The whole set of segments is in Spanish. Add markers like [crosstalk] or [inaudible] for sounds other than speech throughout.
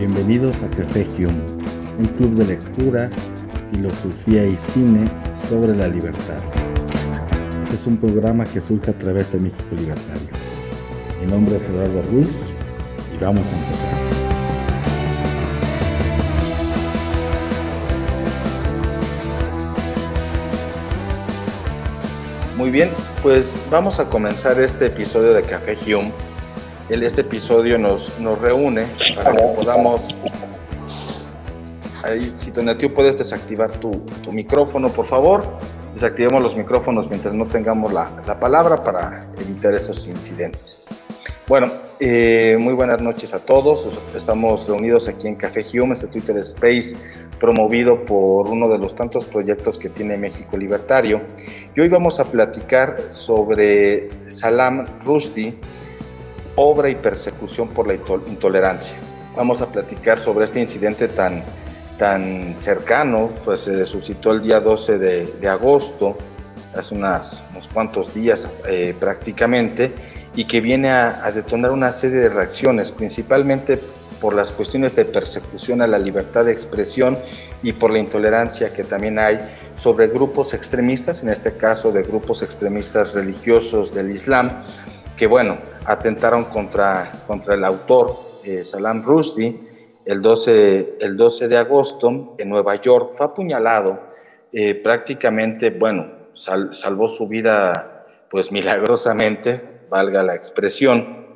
Bienvenidos a Café Hume, un club de lectura, filosofía y cine sobre la libertad. Este es un programa que surge a través de México Libertario. Mi nombre es Eduardo Ruiz y vamos a empezar. Muy bien, pues vamos a comenzar este episodio de Café Hume este episodio nos, nos reúne para que podamos... Ahí, si Tonatio puedes desactivar tu, tu, micrófono, por favor. Desactivemos los micrófonos mientras no tengamos la, la palabra para evitar esos incidentes. Bueno, eh, muy buenas noches a todos. Estamos reunidos aquí en Café Hume, este Twitter Space promovido por uno de los tantos proyectos que tiene México Libertario. Y hoy vamos a platicar sobre Salam Rushdie, obra y persecución por la intolerancia. Vamos a platicar sobre este incidente tan, tan cercano, pues se suscitó el día 12 de, agosto, hace unas, unos cuantos días eh, prácticamente, y que viene a, a detonar una serie de reacciones, principalmente por las cuestiones de persecución a la libertad de expresión y por la intolerancia que también hay sobre grupos extremistas, en este caso de grupos extremistas religiosos del Islam, que bueno, atentaron contra, contra el autor eh, Salam Rushdie el 12, el 12 de agosto en Nueva York, fue apuñalado, eh, prácticamente, bueno, salvó su vida pues [laughs] milagrosamente, valga la expresión,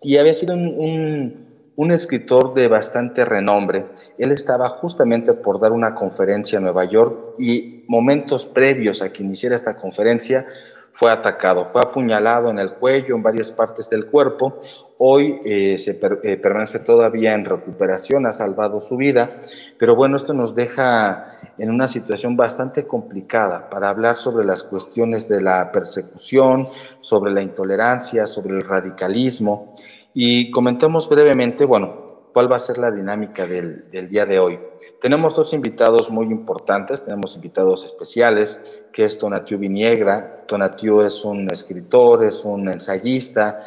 y había sido un, un escritor de bastante renombre. Él estaba justamente por dar una conferencia en Nueva York y momentos previos a que iniciara esta conferencia fue atacado, fue apuñalado en el cuello, en varias partes del cuerpo. Hoy eh, se eh, permanece todavía en recuperación, ha salvado su vida, pero bueno, esto nos deja en una situación bastante complicada para hablar sobre las cuestiones de la persecución, sobre la intolerancia, sobre el radicalismo. Y comentemos brevemente, bueno, cuál va a ser la dinámica del, día de hoy. Tenemos dos invitados muy importantes, tenemos invitados especiales, que es Tonatiu Viniegra. Tonatiu es un escritor, es un ensayista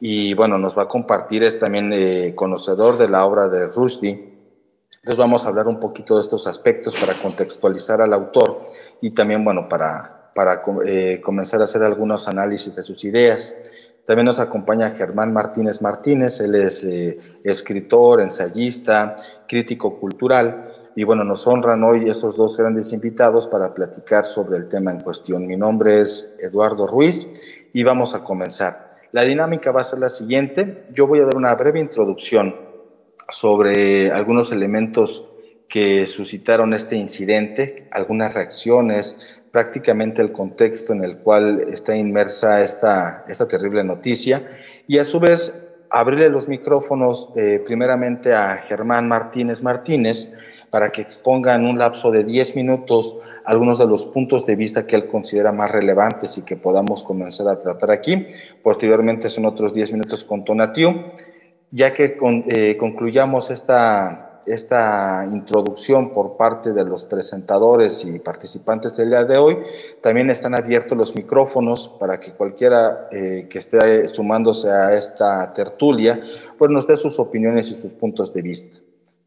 y bueno, nos va a compartir, es también eh, conocedor de la obra de Rushdie. Entonces vamos a hablar un poquito de estos aspectos para contextualizar al autor y también, bueno, para, para eh, comenzar a hacer algunos análisis de sus ideas. También nos acompaña Germán Martínez Martínez, él es eh, escritor, ensayista, crítico cultural. Y bueno, nos honran hoy estos dos grandes invitados para platicar sobre el tema en cuestión. Mi nombre es Eduardo Ruiz y vamos a comenzar. La dinámica va a ser la siguiente. Yo voy a dar una breve introducción sobre algunos elementos que suscitaron este incidente, algunas reacciones, prácticamente el contexto en el cual está inmersa esta, esta terrible noticia y a su vez abrirle los micrófonos eh, primeramente a Germán Martínez Martínez para que exponga en un lapso de 10 minutos algunos de los puntos de vista que él considera más relevantes y que podamos comenzar a tratar aquí. Posteriormente son otros 10 minutos con Tonatiu, ya que eh, concluyamos esta esta introducción por parte de los presentadores y participantes del día de hoy. También están abiertos los micrófonos para que cualquiera eh, que esté sumándose a esta tertulia pues nos dé sus opiniones y sus puntos de vista.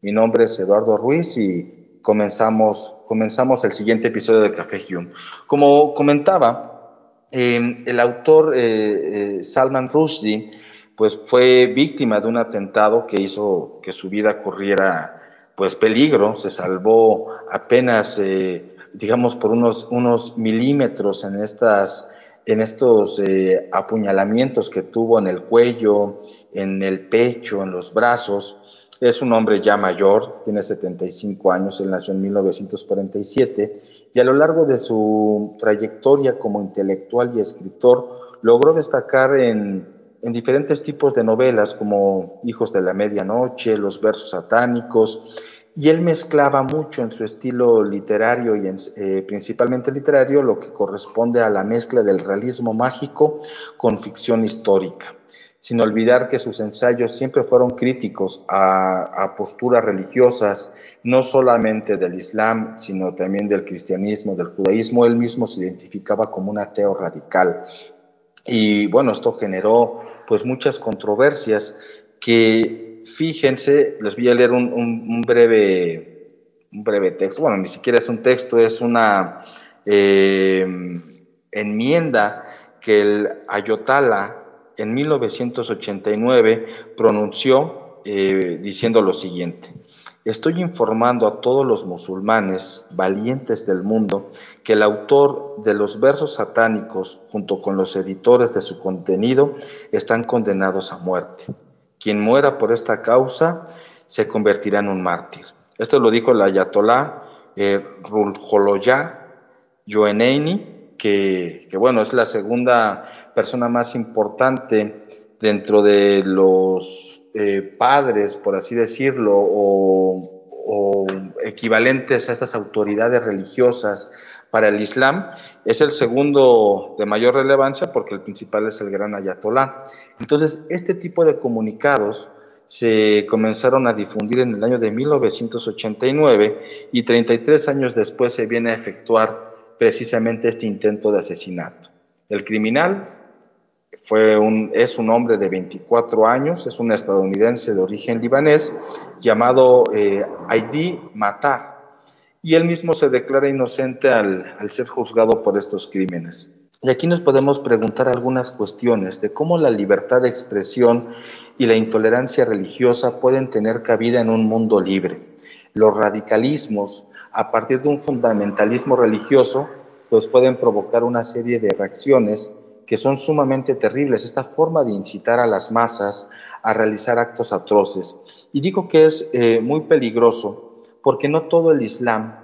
Mi nombre es Eduardo Ruiz y comenzamos, comenzamos el siguiente episodio de Café Hume. Como comentaba, eh, el autor eh, Salman Rushdie pues fue víctima de un atentado que hizo que su vida corriera pues peligro, se salvó apenas, eh, digamos, por unos, unos milímetros en, estas, en estos eh, apuñalamientos que tuvo en el cuello, en el pecho, en los brazos. Es un hombre ya mayor, tiene 75 años, él nació en 1947 y a lo largo de su trayectoria como intelectual y escritor logró destacar en en diferentes tipos de novelas como Hijos de la Medianoche, Los versos satánicos, y él mezclaba mucho en su estilo literario y eh, principalmente literario lo que corresponde a la mezcla del realismo mágico con ficción histórica, sin olvidar que sus ensayos siempre fueron críticos a, a posturas religiosas, no solamente del Islam, sino también del cristianismo, del judaísmo. Él mismo se identificaba como un ateo radical. Y bueno, esto generó pues muchas controversias que fíjense, les voy a leer un, breve, un breve texto, bueno, ni siquiera es un texto, es una eh, enmienda que el Ayotala en 1989 pronunció eh, diciendo lo siguiente. Estoy informando a todos los musulmanes valientes del mundo que el autor de los versos satánicos, junto con los editores de su contenido, están condenados a muerte. Quien muera por esta causa se convertirá en un mártir. Esto lo dijo el ayatolá eh, Rulholoya Yoeneini, que, que bueno, es la segunda persona más importante dentro de los eh, padres, por así decirlo, o, equivalentes a estas autoridades religiosas para el Islam, es el segundo de mayor relevancia porque el principal es el gran ayatolá. Entonces, este tipo de comunicados se comenzaron a difundir en el año de 1989 y 33 años después se viene a efectuar precisamente este intento de asesinato. El criminal fue un, es un hombre de 24 años, es un estadounidense de origen libanés llamado eh, Aidi Matar, y él mismo se declara inocente al, al ser juzgado por estos crímenes. Y aquí nos podemos preguntar algunas cuestiones de cómo la libertad de expresión y la intolerancia religiosa pueden tener cabida en un mundo libre. Los radicalismos, a partir de un fundamentalismo religioso, pues pueden provocar una serie de reacciones que son sumamente terribles, esta forma de incitar a las masas a realizar actos atroces. Y digo que es eh, muy peligroso porque no todo el Islam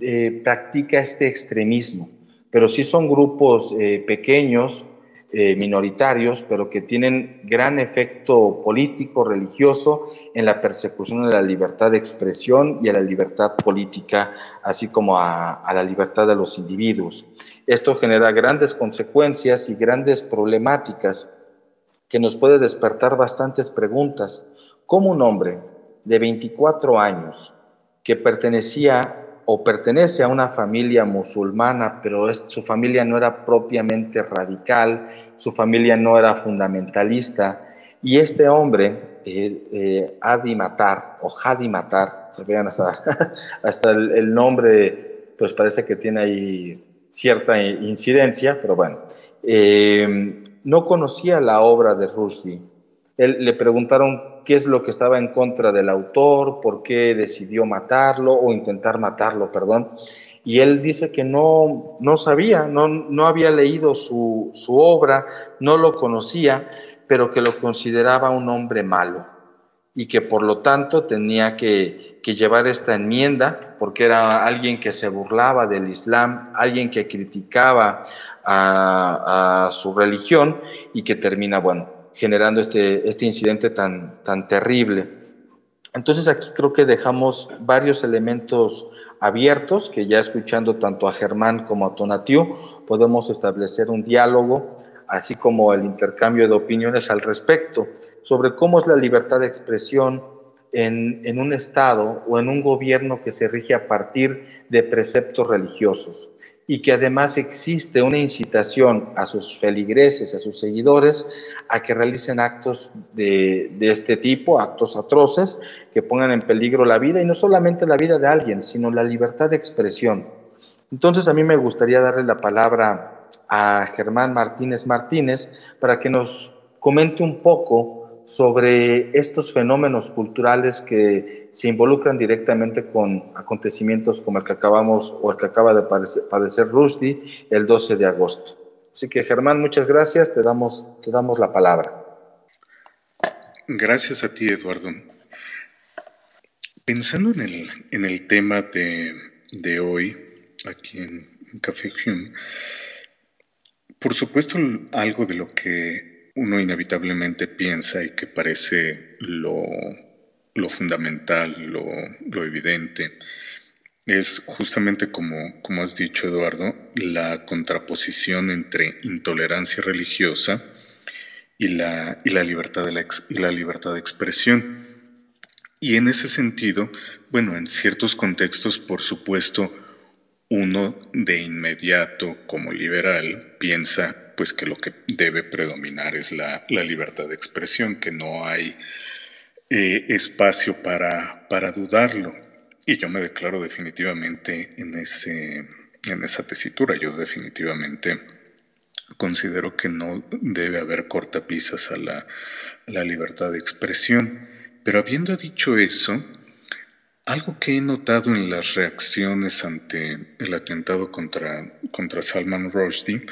eh, practica este extremismo, pero sí son grupos eh, pequeños, minoritarios, pero que tienen gran efecto político, religioso en la persecución de la libertad de expresión y a la libertad política, así como a la libertad de los individuos. Esto genera grandes consecuencias y grandes problemáticas que nos puede despertar bastantes preguntas. ¿Cómo un hombre de 24 años que pertenecía o pertenece a una familia musulmana, pero su familia no era propiamente radical, su familia no era fundamentalista, y este hombre, eh, eh, Adi Matar, o Hadi Matar, vean hasta, [laughs] hasta el, el, nombre, pues parece que tiene ahí cierta incidencia, pero bueno, eh, no conocía la obra de Rushdie. Él, le preguntaron qué es lo que estaba en contra del autor, por qué decidió matarlo o intentar matarlo, perdón. Y él dice que no, no sabía, no, no había leído su, su obra, no lo conocía, pero que lo consideraba un hombre malo y que por lo tanto tenía que, llevar esta enmienda porque era alguien que se burlaba del Islam, alguien que criticaba a, su religión y que termina, bueno, generando este, este incidente tan, tan terrible. Entonces aquí creo que dejamos varios elementos abiertos que ya escuchando tanto a Germán como a Tonatiu podemos establecer un diálogo, así como el intercambio de opiniones al respecto sobre cómo es la libertad de expresión en, un Estado o en un gobierno que se rige a partir de preceptos religiosos y que además existe una incitación a sus feligreses, a sus seguidores, a que realicen actos de, de, este tipo, actos atroces, que pongan en peligro la vida, y no solamente la vida de alguien, sino la libertad de expresión. Entonces a mí me gustaría darle la palabra a Germán Martínez Martínez para que nos comente un poco sobre estos fenómenos culturales que se involucran directamente con acontecimientos como el que acabamos o el que acaba de padecer Rusty el 12 de agosto. Así que Germán, muchas gracias, te damos, te damos la palabra. Gracias a ti, Eduardo. Pensando en el, en el tema de, de hoy, aquí en Café Hume, por supuesto, algo de lo que uno inevitablemente piensa y que parece lo, fundamental, lo, evidente, es justamente como, como has dicho Eduardo, la contraposición entre intolerancia religiosa y la, y la, libertad, de la, y la libertad de expresión. Y en ese sentido, bueno, en ciertos contextos, por supuesto, uno de inmediato como liberal piensa pues que lo que debe predominar es la, libertad de expresión, que no hay eh, espacio para, para dudarlo. Y yo me declaro definitivamente en, ese, en esa tesitura. Yo definitivamente considero que no debe haber cortapisas a la, la libertad de expresión. Pero habiendo dicho eso, algo que he notado en las reacciones ante el atentado contra, contra Salman Rushdie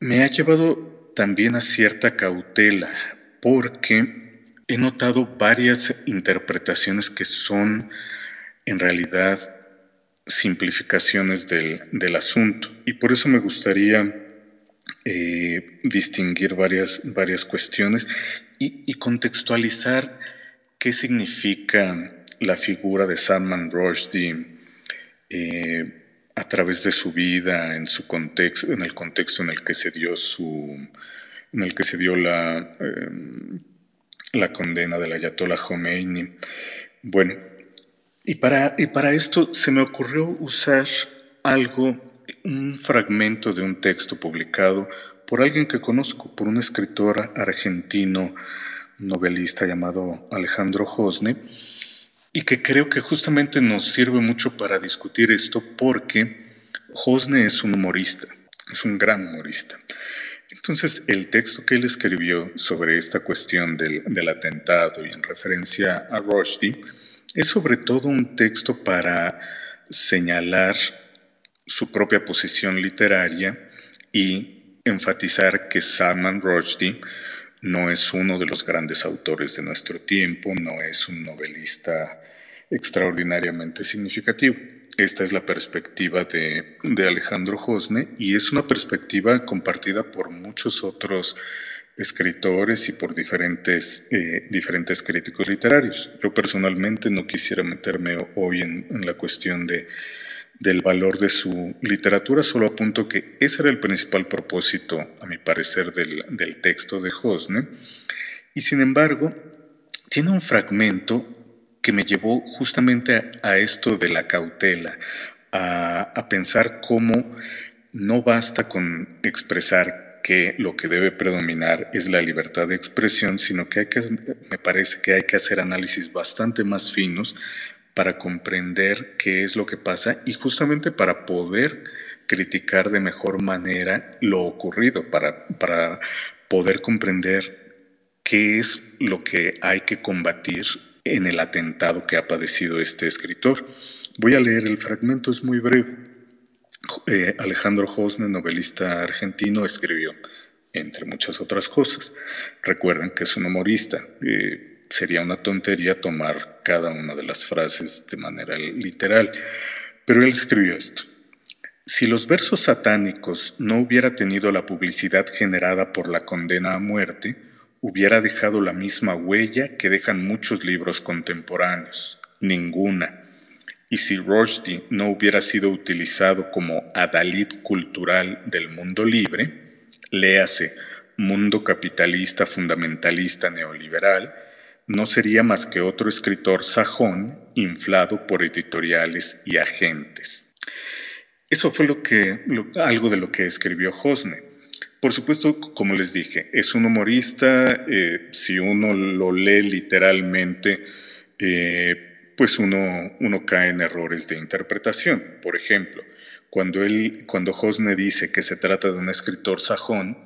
me ha llevado también a cierta cautela, porque he notado varias interpretaciones que son en realidad simplificaciones del, asunto. Y por eso me gustaría eh, distinguir varias, varias cuestiones y, contextualizar qué significa la figura de Salman Rushdie eh, a través de su vida, en su contexto, en el contexto en el que se dio su, en el que se dio la, em, la condena del Ayatollah Khomeini. Bueno, y para, y para esto se me ocurrió usar algo, un fragmento de un texto publicado por alguien que conozco, por un escritor argentino novelista llamado Alejandro Josne, y que creo que justamente nos sirve mucho para discutir esto porque Josne es un humorista, es un gran humorista. Entonces, el texto que él escribió sobre esta cuestión del, del atentado y en referencia a Rushdie es sobre todo un texto para señalar su propia posición literaria y enfatizar que Salman Rushdie no es uno de los grandes autores de nuestro tiempo, no es un novelista extraordinariamente significativo. Esta es la perspectiva de, Alejandro Josne y es una perspectiva compartida por muchos otros escritores y por diferentes, eh, diferentes críticos literarios. Yo personalmente no quisiera meterme hoy en, la cuestión de, del valor de su literatura, solo apunto que ese era el principal propósito, a mi parecer, del, del texto de Josne. Y sin embargo, tiene un fragmento que me llevó justamente a, esto de la cautela, a, pensar cómo no basta con expresar que lo que debe predominar es la libertad de expresión, sino que, que me parece que hay que hacer análisis bastante más finos para comprender qué es lo que pasa y justamente para poder criticar de mejor manera lo ocurrido, para, para poder comprender qué es lo que hay que combatir en el atentado que ha padecido este escritor. Voy a leer el fragmento, es muy breve. Eh, Alejandro Josne, novelista argentino, escribió, entre muchas otras cosas. Recuerden que es un humorista. Eh, sería una tontería tomar cada una de las frases de manera literal. Pero él escribió esto. Si los versos satánicos no hubiera tenido la publicidad generada por la condena a muerte, hubiera dejado la misma huella que dejan muchos libros contemporáneos, ninguna. Y si Rushdie no hubiera sido utilizado como adalid cultural del mundo libre, léase mundo capitalista fundamentalista neoliberal, no sería más que otro escritor sajón inflado por editoriales y agentes. Eso fue lo que, algo de lo que escribió Hosne. Por supuesto, como les dije, es un humorista, eh, si uno lo lee literalmente, eh, pues uno, uno cae en errores de interpretación. Por ejemplo, cuando, él, cuando Hosne dice que se trata de un escritor sajón,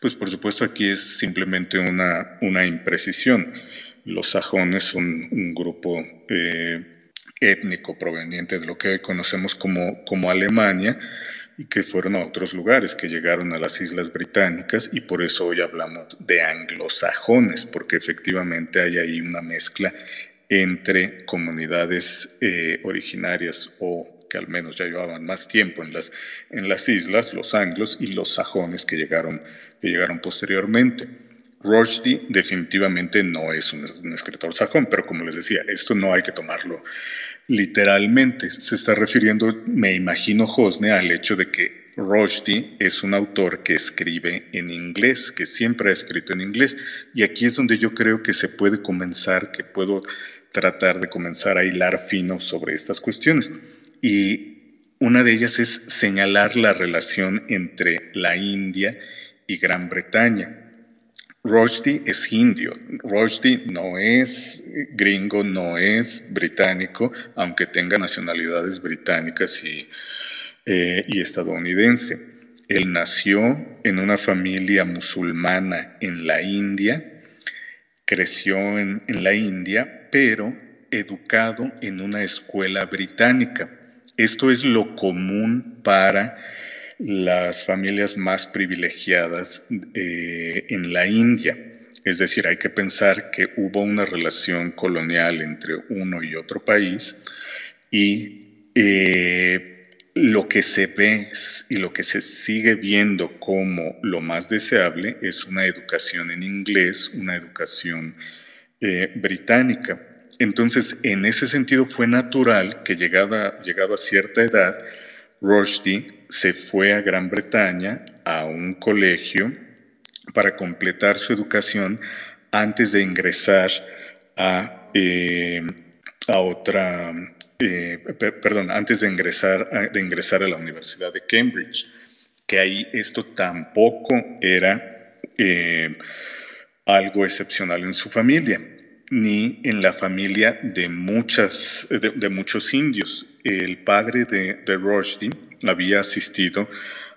pues por supuesto aquí es simplemente una, una imprecisión. Los sajones son un grupo eh, étnico proveniente de lo que hoy conocemos como, como Alemania, y que fueron a otros lugares, que llegaron a las Islas Británicas y por eso hoy hablamos de anglosajones, porque efectivamente hay ahí una mezcla entre comunidades eh, originarias o que al menos ya llevaban más tiempo en las, en las islas, los anglos y los sajones que llegaron, que llegaron posteriormente. Rushdie definitivamente no es un, un escritor sajón, pero como les decía, esto no hay que tomarlo literalmente. Se está refiriendo, me imagino, Josne, al hecho de que Rushdie es un autor que escribe en inglés, que siempre ha escrito en inglés. Y aquí es donde yo creo que se puede comenzar, que puedo tratar de comenzar a hilar fino sobre estas cuestiones. Y una de ellas es señalar la relación entre la India y Gran Bretaña. Rushdie es indio. Rushdie no es gringo, no es británico, aunque tenga nacionalidades británicas y, eh, y estadounidense. Él nació en una familia musulmana en la India, creció en la India, pero educado en una escuela británica. Esto es lo común para las familias más privilegiadas eh, en la India. Es decir, hay que pensar que hubo una relación colonial entre uno y otro país y eh, lo que se ve y lo que se sigue viendo como lo más deseable es una educación en inglés, una educación eh, británica. Entonces, en ese sentido fue natural que llegada, llegado a cierta edad, Rushdie se fue a Gran Bretaña a un colegio para completar su educación antes de ingresar a, eh, a otra, eh, perdón, antes de ingresar, de ingresar a la Universidad de Cambridge, que ahí esto tampoco era eh, algo excepcional en su familia ni en la familia de, muchas, de, muchos indios. El padre de, de Rushdie había asistido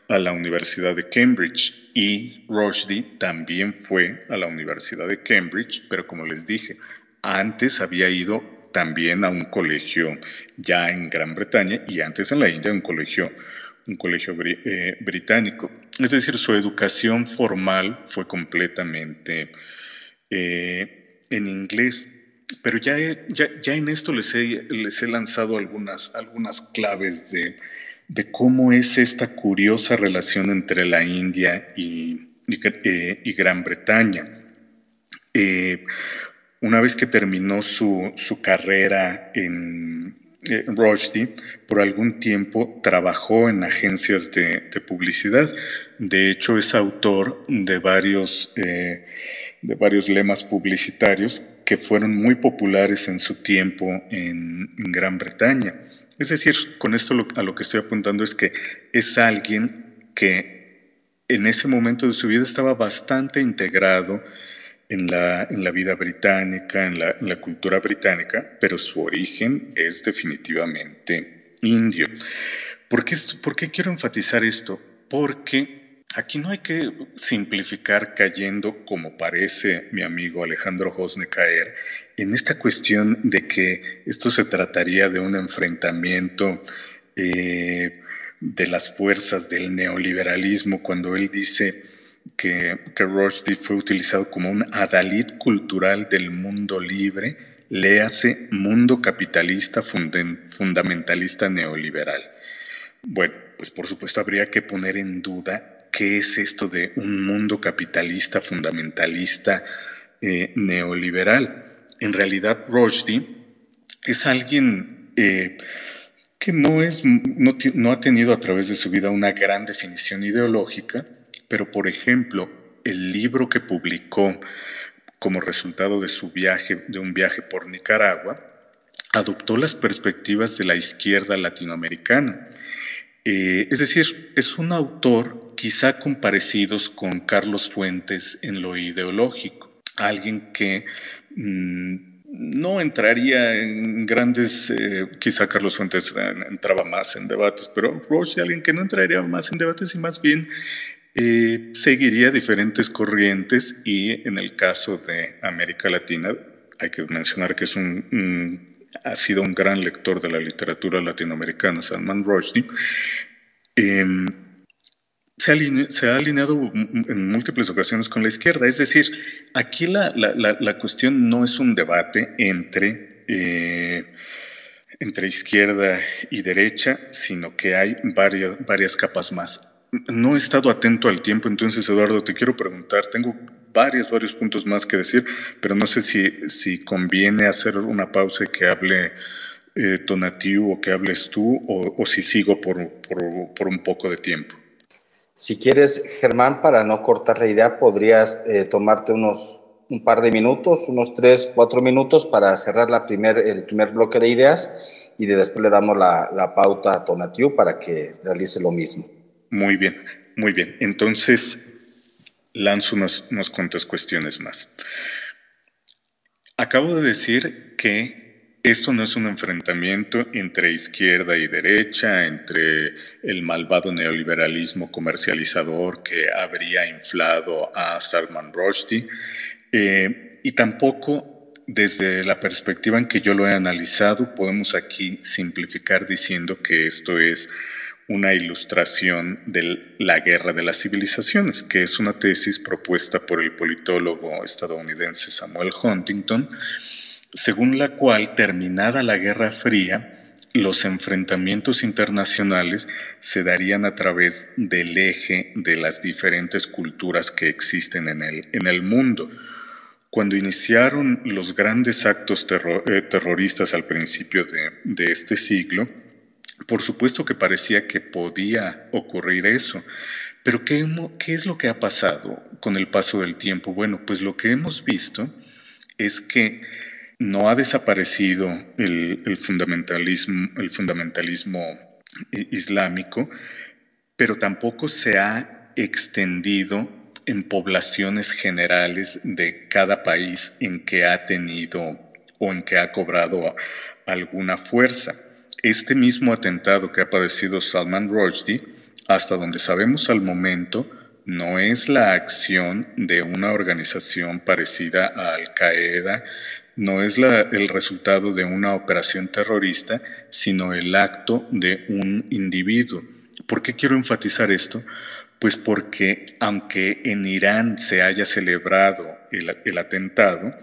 a la Universidad de Cambridge y Rushdie también fue a la Universidad de Cambridge, pero como les dije, antes había ido también a un colegio ya en Gran Bretaña y antes en la India un colegio, un colegio eh, británico. Es decir, su educación formal fue completamente eh, en inglés. Pero ya, ya, ya en esto les he, les he lanzado algunas, algunas claves de, de, cómo es esta curiosa relación entre la India y, y, eh, Gran Bretaña. Eh, una vez que terminó su, su carrera en eh, Rushdie, por algún tiempo trabajó en agencias de, de publicidad. De hecho, es autor de varios de varios lemas publicitarios que fueron muy populares en su tiempo en, Gran Bretaña. Es decir, con esto a lo que estoy apuntando es que es alguien que en ese momento de su vida estaba bastante integrado en la, en la vida británica, en la, en la cultura británica, pero su origen es definitivamente indio. ¿Por qué, ¿Por qué quiero enfatizar esto? Porque Aquí no hay que simplificar cayendo, como parece mi amigo Alejandro Josne caer, en esta cuestión de que esto se trataría de un enfrentamiento eh, de las fuerzas del neoliberalismo, cuando él dice que, que Rushdie fue utilizado como un adalid cultural del mundo libre, léase mundo capitalista fundamentalista neoliberal. Bueno, pues por supuesto habría que poner en duda qué es esto de un mundo capitalista, fundamentalista, eh, neoliberal. En realidad, Rushdie es alguien eh, que no, no, ha tenido a través de su vida una gran definición ideológica, pero por ejemplo, el libro que publicó como resultado de su viaje, de un viaje por Nicaragua, adoptó las perspectivas de la izquierda latinoamericana. Eh, es decir, es un autor quizá comparecidos con Carlos Fuentes en lo ideológico, alguien que mm, no entraría en grandes, eh, quizá Carlos Fuentes entraba más en debates, pero Roche, alguien que no entraría más en debates y más bien eh, seguiría diferentes corrientes y en el caso de América Latina, hay que mencionar que es un, ha sido un gran lector de la literatura latinoamericana, Salman Rushdie. Em, se ha, alineado, en múltiples ocasiones con la izquierda. Es decir, aquí la, cuestión no es un debate entre, eh, entre izquierda y derecha, sino que hay varias, varias capas más. No he estado atento al tiempo, entonces Eduardo, te quiero preguntar, tengo varios, varios puntos más que decir, pero no sé si, si conviene hacer una pausa y que hable eh, Tonatiu o que hables tú, o, si sigo por, por un poco de tiempo. Si quieres, Germán, para no cortar la idea, podrías eh, tomarte unos un par de minutos, unos tres, cuatro minutos para cerrar la primer, el primer bloque de ideas y de después le damos la, la pauta a Tonatiu para que realice lo mismo. Muy bien, muy bien. Entonces, lanzo unas, unas cuantas cuestiones más. Acabo de decir que esto no es un enfrentamiento entre izquierda y derecha, entre el malvado neoliberalismo comercializador que habría inflado a Salman Rushdie, eh, y tampoco desde la perspectiva en que yo lo he analizado, podemos aquí simplificar diciendo que esto es una ilustración de la guerra de las civilizaciones, que es una tesis propuesta por el politólogo estadounidense Samuel Huntington, según la cual, terminada la Guerra Fría, los enfrentamientos internacionales se darían a través del eje de las diferentes culturas que existen en el, en el mundo. Cuando iniciaron los grandes actos eh, terroristas al principio de, de este siglo, por supuesto que parecía que podía ocurrir eso, pero ¿qué, ¿qué, es lo que ha pasado con el paso del tiempo? Bueno, pues lo que hemos visto es que no ha desaparecido el, fundamentalismo, el fundamentalismo islámico, pero tampoco se ha extendido en poblaciones generales de cada país en que ha tenido o en que ha cobrado alguna fuerza. Este mismo atentado que ha padecido Salman Rushdie, hasta donde sabemos al momento, no es la acción de una organización parecida a Al Qaeda no es el resultado de una operación terrorista, sino el acto de un individuo. ¿Por qué quiero enfatizar esto? Pues porque aunque en Irán se haya celebrado el, atentado,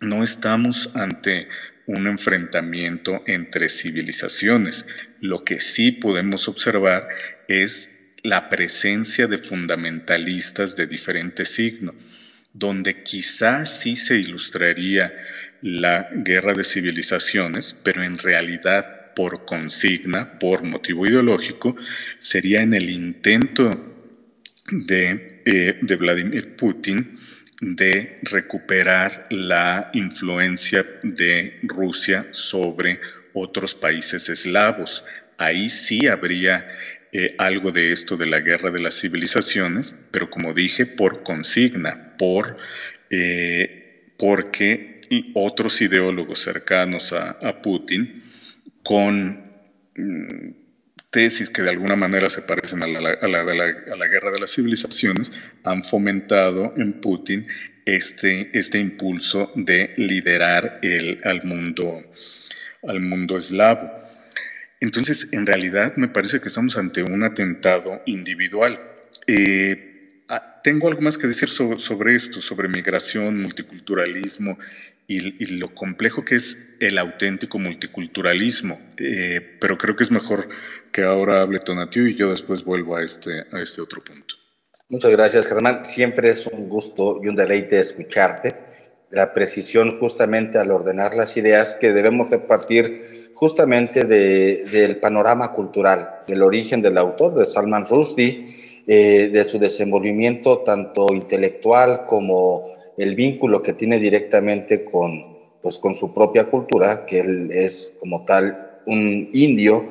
no estamos ante un enfrentamiento entre civilizaciones. Lo que sí podemos observar es la presencia de fundamentalistas de diferente signo, donde quizás sí se ilustraría la guerra de civilizaciones, pero en realidad por consigna, por motivo ideológico, sería en el intento de, eh, de Vladimir Putin de recuperar la influencia de Rusia sobre otros países eslavos. Ahí sí habría eh, algo de esto de la guerra de las civilizaciones, pero como dije, por consigna, por, eh, porque otros ideólogos cercanos a, Putin con mm, tesis que de alguna manera se parecen a la, a, la, a la, guerra de las civilizaciones, han fomentado en Putin este, este impulso de liderar el, al, mundo, al mundo eslavo. Entonces, en realidad me parece que estamos ante un atentado individual. Eh, Ah, tengo algo más que decir sobre, esto, sobre migración, multiculturalismo y, lo complejo que es el auténtico multiculturalismo, eh, pero creo que es mejor que ahora hable Tonatiu y yo después vuelvo a este, a este otro punto. Muchas gracias, Germán. Siempre es un gusto y un deleite escucharte. La precisión justamente al ordenar las ideas que debemos de partir justamente del panorama cultural, del origen del autor, de Salman Rushdie, eh, de su desenvolvimiento tanto intelectual como el vínculo que tiene directamente con, pues, con su propia cultura, que él es como tal un indio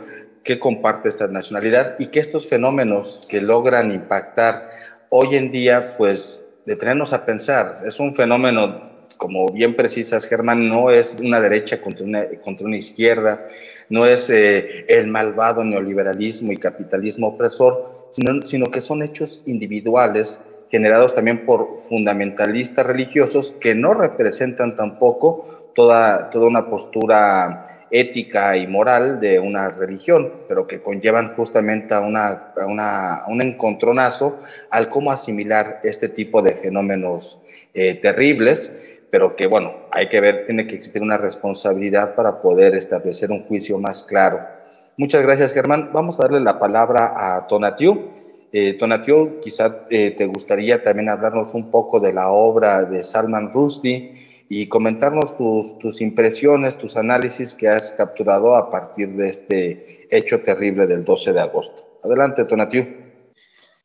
que comparte esta nacionalidad y que estos fenómenos que logran impactar hoy en día, pues detenernos a pensar, es un fenómeno, como bien precisas, Germán, no es una derecha contra una, contra una izquierda, no es eh, el malvado neoliberalismo y capitalismo opresor, sino, que son hechos individuales generados también por fundamentalistas religiosos que no representan tampoco toda, toda una postura ética y moral de una religión, pero que conllevan justamente a, una, una, un encontronazo al cómo asimilar este tipo de fenómenos eh, terribles, pero que bueno, hay que ver, tiene que existir una responsabilidad para poder establecer un juicio más claro Muchas gracias, Germán. Vamos a darle la palabra a Tonatiu. Eh, Tonatiu, quizá eh, te gustaría también hablarnos un poco de la obra de Salman Rushdie y comentarnos tus, tus impresiones, tus análisis que has capturado a partir de este hecho terrible del 12 de agosto. Adelante, Tonatiu.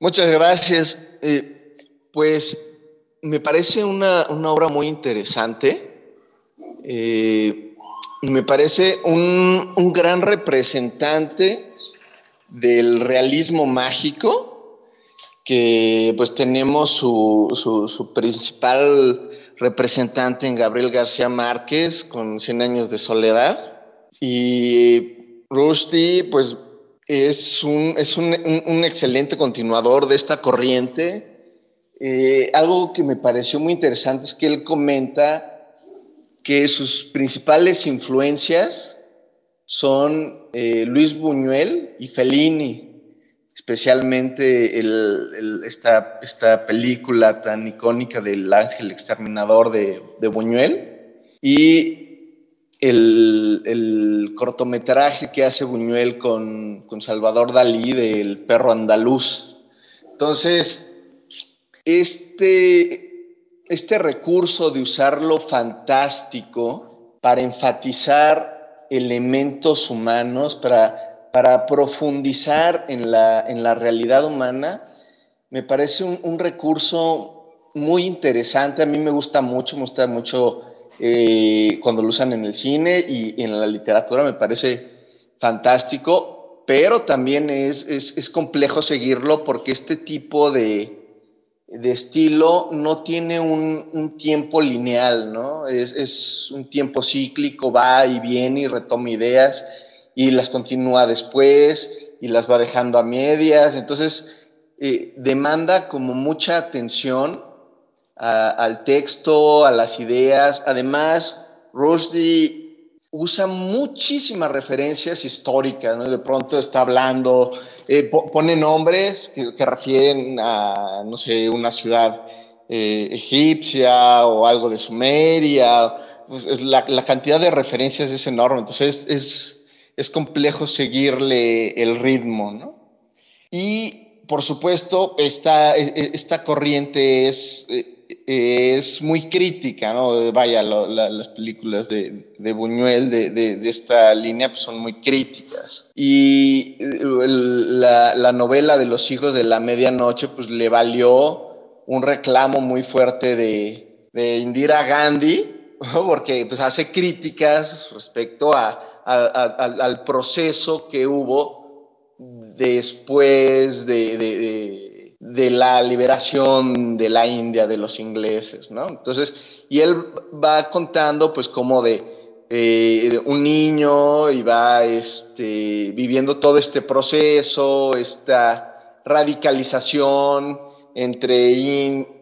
Muchas gracias. Eh, pues me parece una, una, obra muy interesante. Eh, me parece un, gran representante del realismo mágico que pues tenemos su, su, principal representante en Gabriel García Márquez con 100 años de soledad. Y Rusty pues es un, es un, un excelente continuador de esta corriente. Eh, algo que me pareció muy interesante es que él comenta que sus principales influencias son eh, Luis Buñuel y Fellini, especialmente esta, esta, película tan icónica del ángel exterminador de, Buñuel y el, cortometraje que hace Buñuel con, con Salvador Dalí del perro andaluz. Entonces, este, este recurso de usar lo fantástico para enfatizar elementos humanos, para, para profundizar en la, en la realidad humana, me parece un, recurso muy interesante. A mí me gusta mucho, me gusta mucho eh, cuando lo usan en el cine y, en la literatura, me parece fantástico, pero también es, es, es complejo seguirlo porque este tipo de, de estilo no tiene un, tiempo lineal, ¿no? Es, un tiempo cíclico, va y viene y retoma ideas y las continúa después y las va dejando a medias. Entonces, eh, demanda como mucha atención al texto, a las ideas. Además, Rushdie usa muchísimas referencias históricas. De pronto está hablando eh, pone nombres que, refieren a, no sé, una ciudad eh, egipcia o algo de Sumeria. Pues la, cantidad de referencias es enorme, entonces es, es complejo seguirle el ritmo, ¿no? Y por supuesto, esta, esta corriente es es muy crítica, ¿no? Vaya, las películas de, Buñuel de, esta línea pues, son muy críticas. Y la, novela de Los hijos de la medianoche pues le valió un reclamo muy fuerte de, Indira Gandhi, [laughs] porque pues, hace críticas respecto al proceso que hubo después de de la liberación de la India de los ingleses, ¿no? Entonces, y él va contando pues como de, eh, un niño y va este, viviendo todo este proceso, esta radicalización entre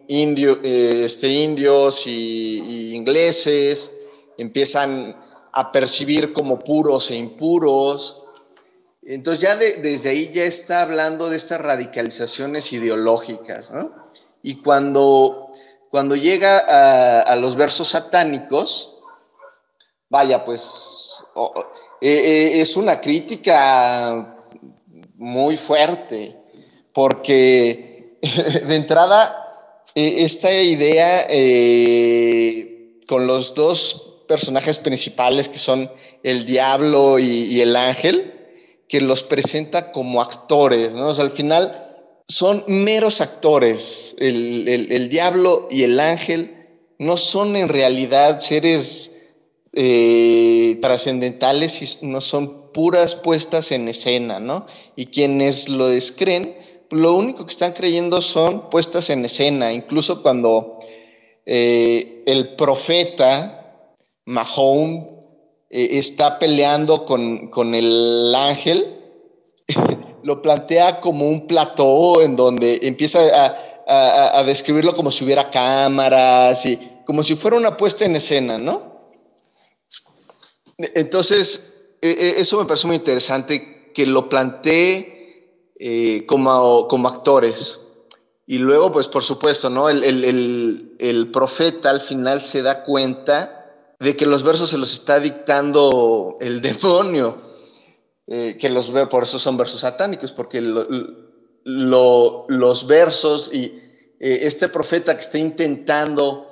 indio, eh, este, indios y ingleses, empiezan a percibir como puros e impuros, entonces ya desde ahí ya está hablando de estas radicalizaciones ideológicas, ¿no? Y cuando, cuando llega a, los versos satánicos, vaya, pues e, e, es una crítica muy fuerte, porque [laughs] de entrada, e, esta idea eh, con los dos personajes principales que son el diablo y el ángel, que los presenta como actores, ¿no? O sea, al final son meros actores. El, diablo y el ángel no son en realidad seres eh, trascendentales, no son puras puestas en escena, ¿no? Y quienes lo creen, lo único que están creyendo son puestas en escena, incluso cuando eh, el profeta Mahone eh, está peleando con, el ángel, [laughs] lo plantea como un plató en donde empieza a, describirlo como si hubiera cámaras y como si fuera una puesta en escena, ¿no? Entonces, e, e, eso me parece muy interesante que lo plantee eh, como, como actores. Y luego, pues por supuesto, ¿no? El, el, profeta al final se da cuenta de que los versos se los está dictando el [laughs] demonio, eh, que los por eso son versos satánicos, porque los versos y eh, este profeta que está intentando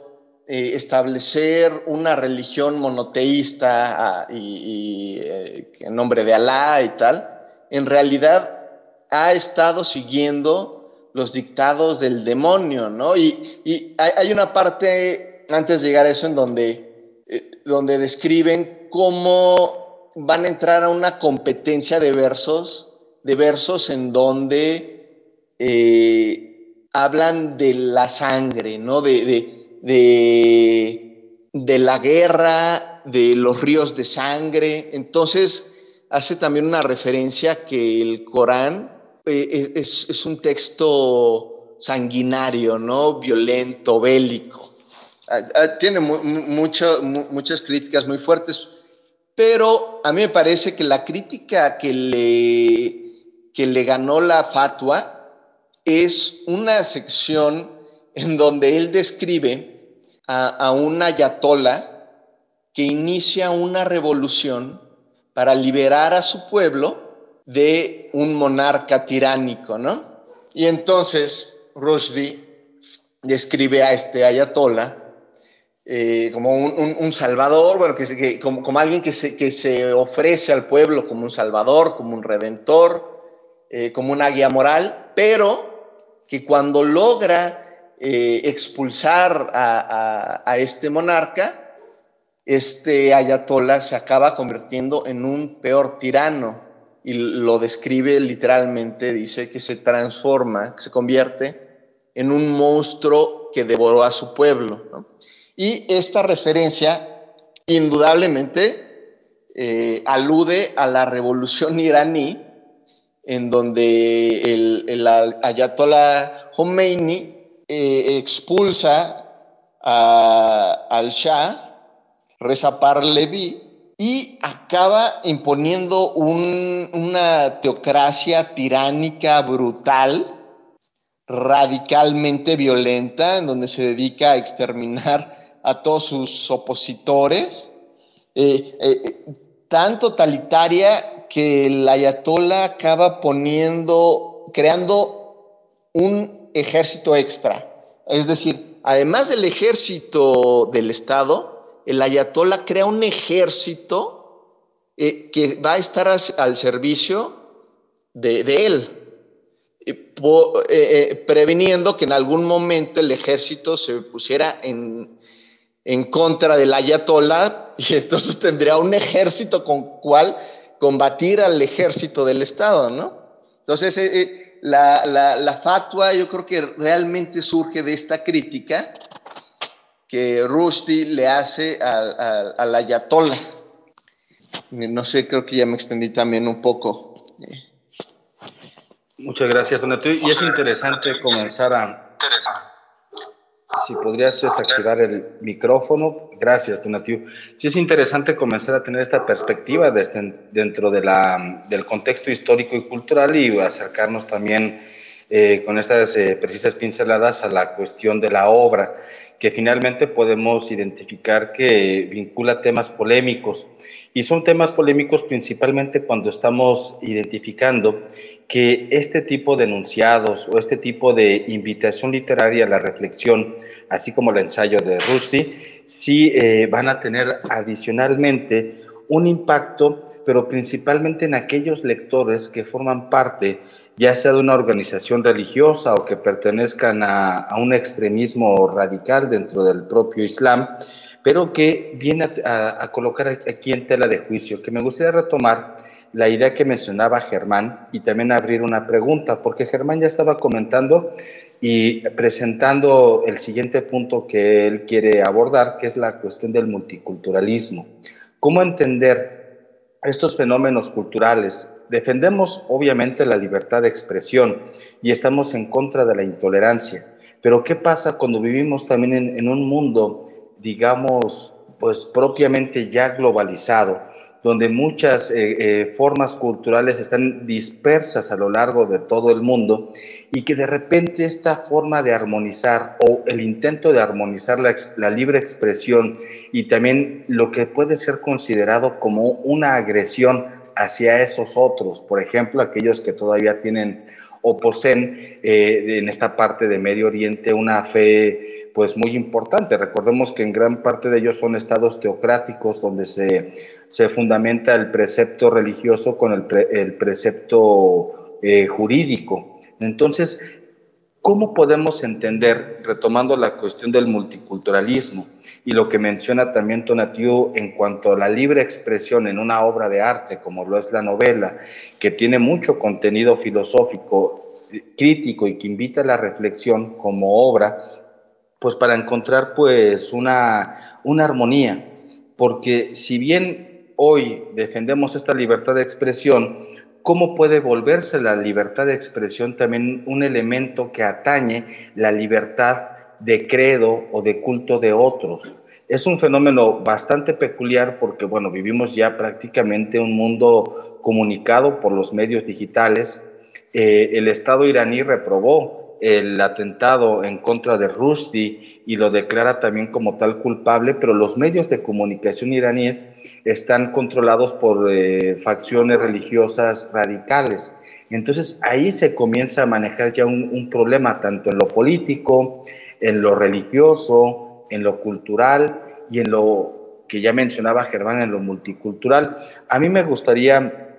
eh, establecer una religión monoteísta ah, y, en nombre de Alá y tal, en realidad ha estado siguiendo los dictados del demonio, ¿no? Y, hay, hay una parte antes de llegar a eso en donde donde describen cómo van a entrar a una competencia de versos, de versos en donde eh, hablan de la sangre, ¿no? De, de, de, la guerra, de los ríos de sangre. Entonces, hace también una referencia que el Corán eh, es, es, un texto sanguinario, ¿no? Violento, bélico. Ah, ah, tiene muchas críticas muy fuertes, pero a mí me parece que la crítica que le, que le ganó la fatua es una sección en donde él describe a, a un ayatola que inicia una revolución para liberar a su pueblo de un monarca tiránico, ¿no? Y entonces Rushdie describe a este ayatola eh, como un, salvador, bueno, que, como, alguien que se, que se ofrece al pueblo como un salvador, como un redentor, eh, como una guía moral, pero que cuando logra eh, expulsar a, este monarca, este ayatollah se acaba convirtiendo en un peor tirano y lo describe literalmente, dice que se transforma, se convierte en un monstruo que devoró a su pueblo. Y esta referencia indudablemente eh, alude a la revolución iraní en donde el, ayatollah Khomeini eh, expulsa al Shah, Reza Parlevi, y acaba imponiendo una teocracia tiránica brutal, radicalmente violenta, en donde se dedica a exterminar a todos sus opositores, eh, eh, tan totalitaria que el ayatollah acaba poniendo, creando un ejército extra. Es decir, además del ejército del Estado, el ayatollah crea un ejército eh, que va a estar al, servicio de, él, eh, eh, previniendo que en algún momento el ejército se pusiera en, en contra del ayatollah y entonces tendría un ejército con cual combatir al ejército del Estado, ¿no? Entonces, eh, eh, la, la, fatua yo creo que realmente surge de esta crítica que Rushdie le hace al, al, ayatollah. No sé, creo que ya me extendí también un poco. Muchas gracias, Donato. Y es interesante comenzar a, si podrías desactivar el micrófono. Gracias, Donativo. Sí es interesante comenzar a tener esta perspectiva desde, dentro de la, del contexto histórico y cultural y acercarnos también eh, con estas eh, precisas pinceladas a la cuestión de la obra, que finalmente podemos identificar que vincula temas polémicos. Y son temas polémicos principalmente cuando estamos identificando que este tipo de enunciados o este tipo de invitación literaria a la reflexión, así como el ensayo de Rusty, sí eh, van a tener adicionalmente un impacto, pero principalmente en aquellos lectores que forman parte ya sea de una organización religiosa o que pertenezcan a, un extremismo radical dentro del propio Islam, pero que viene a, a colocar aquí en tela de juicio, que me gustaría retomar la idea que mencionaba Germán y también abrir una pregunta, porque Germán ya estaba comentando y presentando el siguiente punto que él quiere abordar, que es la cuestión del multiculturalismo. ¿Cómo entender estos fenómenos culturales? Defendemos obviamente la libertad de expresión y estamos en contra de la intolerancia, pero ¿qué pasa cuando vivimos también en, en un mundo, digamos, pues propiamente ya globalizado? Donde muchas eh, eh, formas culturales están dispersas a lo largo de todo el mundo y que de repente esta forma de armonizar o el intento de armonizar la, la libre expresión y también lo que puede ser considerado como una agresión hacia esos otros, por ejemplo, aquellos que todavía tienen o poseen eh, en esta parte de Medio Oriente una fe pues muy importante. Recordemos que en gran parte de ellos son estados teocráticos donde se, se fundamenta el precepto religioso con el, el precepto eh, jurídico. Entonces, ¿Cómo podemos entender, retomando la cuestión del multiculturalismo y lo que menciona también Tonatiu en cuanto a la libre expresión en una obra de arte, como lo es la novela, que tiene mucho contenido filosófico, crítico y que invita a la reflexión como obra, pues para encontrar pues una, una armonía? Porque si bien hoy defendemos esta libertad de expresión, ¿Cómo puede volverse la libertad de expresión también un elemento que atañe la libertad de credo o de culto de otros? Es un fenómeno bastante peculiar porque, bueno, vivimos ya prácticamente un mundo comunicado por los medios digitales. Eh, el Estado iraní reprobó el atentado en contra de Rushdie y lo declara también como tal culpable, pero los medios de comunicación iraníes están controlados por eh, facciones religiosas radicales. Entonces ahí se comienza a manejar ya un, problema tanto en lo político, en lo religioso, en lo cultural y en lo que ya mencionaba Germán, en lo multicultural. A mí me gustaría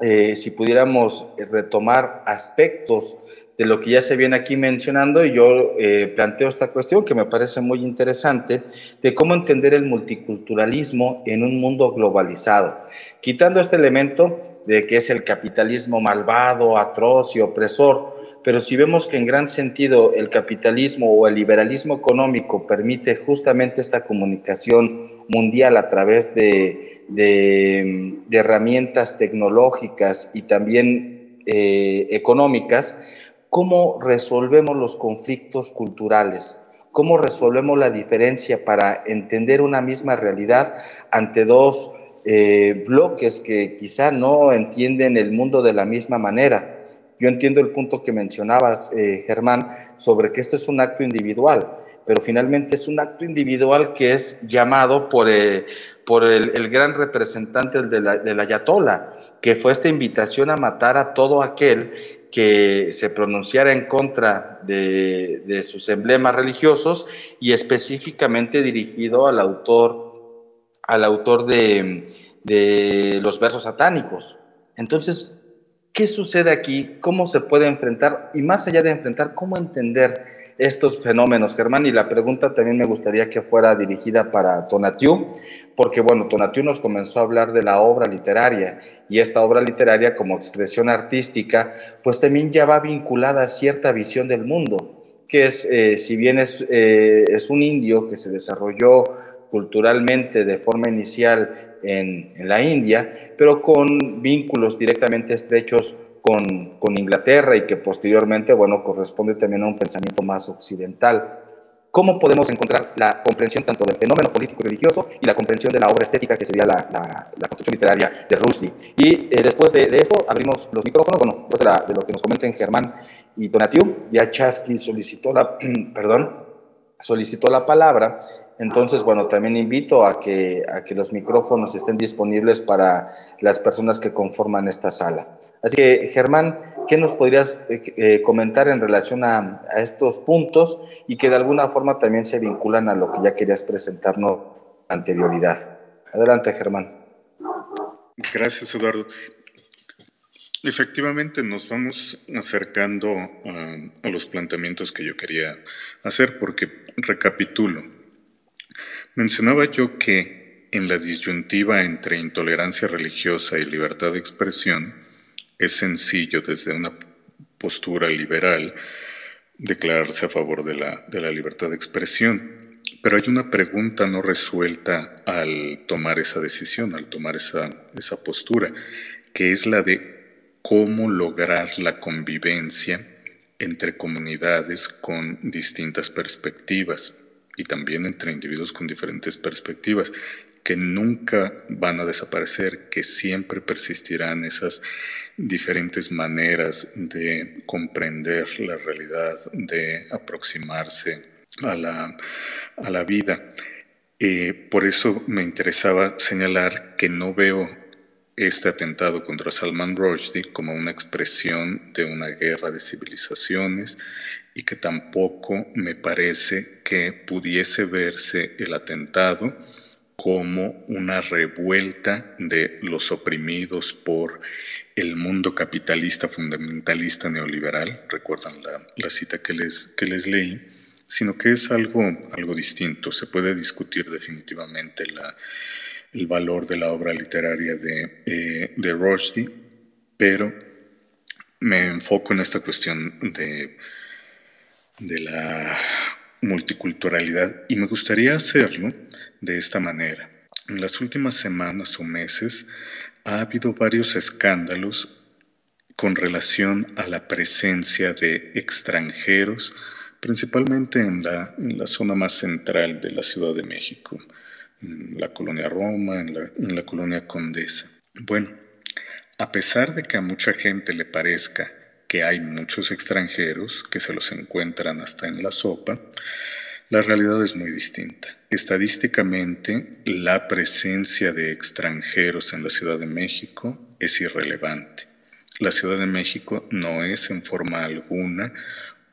eh, si pudiéramos retomar aspectos de lo que ya se viene aquí mencionando, y yo eh, planteo esta cuestión que me parece muy interesante, de cómo entender el multiculturalismo en un mundo globalizado, quitando este elemento de que es el capitalismo malvado, atroz y opresor, pero si vemos que en gran sentido el capitalismo o el liberalismo económico permite justamente esta comunicación mundial a través de, de, herramientas tecnológicas y también eh, económicas, ¿cómo resolvemos los conflictos culturales? ¿Cómo resolvemos la diferencia para entender una misma realidad ante dos eh, bloques que quizá no entienden el mundo de la misma manera? Yo entiendo el punto que mencionabas, eh, Germán, sobre que esto es un acto individual, pero finalmente es un acto individual que es llamado por, eh, el, gran representante de la, de la Ayatollah, que fue esta invitación a matar a todo aquel que se pronunciara en contra de, de, sus emblemas religiosos y específicamente dirigido al autor, al autor de, de los versos satánicos. Entonces, ¿Qué sucede aquí? ¿Cómo se puede enfrentar? Y más allá de enfrentar, ¿cómo entender estos fenómenos, Germán? Y la pregunta también me gustaría que fuera dirigida para Tonatiu, porque bueno, Tonatiu nos comenzó a hablar de la obra literaria y esta obra literaria como expresión artística, pues también ya va vinculada a cierta visión del mundo, que es, eh, si bien es, eh, es un indio que se desarrolló culturalmente de forma inicial en, la India, pero con vínculos directamente estrechos con, con, Inglaterra y que posteriormente, bueno, corresponde también a un pensamiento más occidental. ¿Cómo podemos encontrar la comprensión tanto del fenómeno político y religioso y la comprensión de la obra estética que sería la, la, construcción literaria de Rushdie? Y eh, después de, esto abrimos los micrófonos, bueno, después de, de, lo que nos comenten Germán y Donatiu, ya Chasky solicitó la, [clears throat] perdón, solicitó la palabra. Entonces, bueno, también invito a que, a que los micrófonos estén disponibles para las personas que conforman esta sala. Así que, Germán, ¿qué nos podrías eh, eh, comentar en relación a, a, estos puntos y que de alguna forma también se vinculan a lo que ya querías presentarnos anterioridad? Adelante, Germán. Gracias, Eduardo. Efectivamente, nos vamos acercando a, los planteamientos que yo quería hacer, porque recapitulo. Mencionaba yo que en la disyuntiva entre intolerancia religiosa y libertad de expresión, es sencillo desde una postura liberal declararse a favor de la, de la libertad de expresión. Pero hay una pregunta no resuelta al tomar esa decisión, al tomar esa, esa postura, que es la de cómo lograr la convivencia entre comunidades con distintas perspectivas y también entre individuos con diferentes perspectivas, que nunca van a desaparecer, que siempre persistirán esas diferentes maneras de comprender la realidad, de aproximarse a la, a la vida. Eh, por eso me interesaba señalar que no veo este atentado contra Salman Rushdie como una expresión de una guerra de civilizaciones y que tampoco me parece que pudiese verse el atentado como una revuelta de los oprimidos por el mundo capitalista fundamentalista neoliberal, recuerdan la, cita que les, que les leí, sino que es algo, algo distinto. Se puede discutir definitivamente la, el valor de la obra literaria de, eh, de Rushdie, pero me enfoco en esta cuestión de, de la multiculturalidad y me gustaría hacerlo de esta manera. En las últimas semanas o meses ha habido varios escándalos con relación a la presencia de extranjeros, principalmente en la, en la zona más central de la Ciudad de México, en la colonia Roma, en la, en la colonia Condesa. Bueno, a pesar de que a mucha gente le parezca que hay muchos extranjeros que se los encuentran hasta en la sopa, la realidad es muy distinta. Estadísticamente, la presencia de extranjeros en la Ciudad de México es irrelevante. La Ciudad de México no es en forma alguna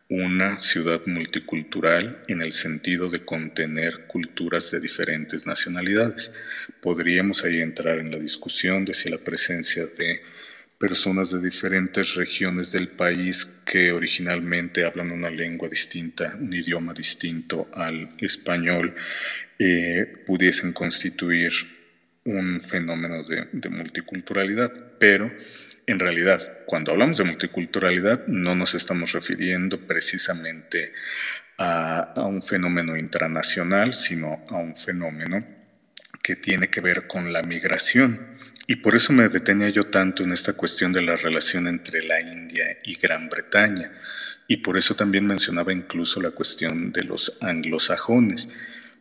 una ciudad multicultural en el sentido de contener culturas de diferentes nacionalidades. Podríamos ahí entrar en la discusión de si la presencia de personas de diferentes regiones del país que originalmente hablan una lengua distinta, un idioma distinto al español, eh, pudiesen constituir un fenómeno de, multiculturalidad. Pero en realidad, cuando hablamos de multiculturalidad, no nos estamos refiriendo precisamente a, un fenómeno intranacional, sino a un fenómeno que tiene que ver con la migración y por eso me detenía yo tanto en esta cuestión de la relación entre la India y Gran Bretaña. Y por eso también mencionaba incluso la cuestión de los anglosajones,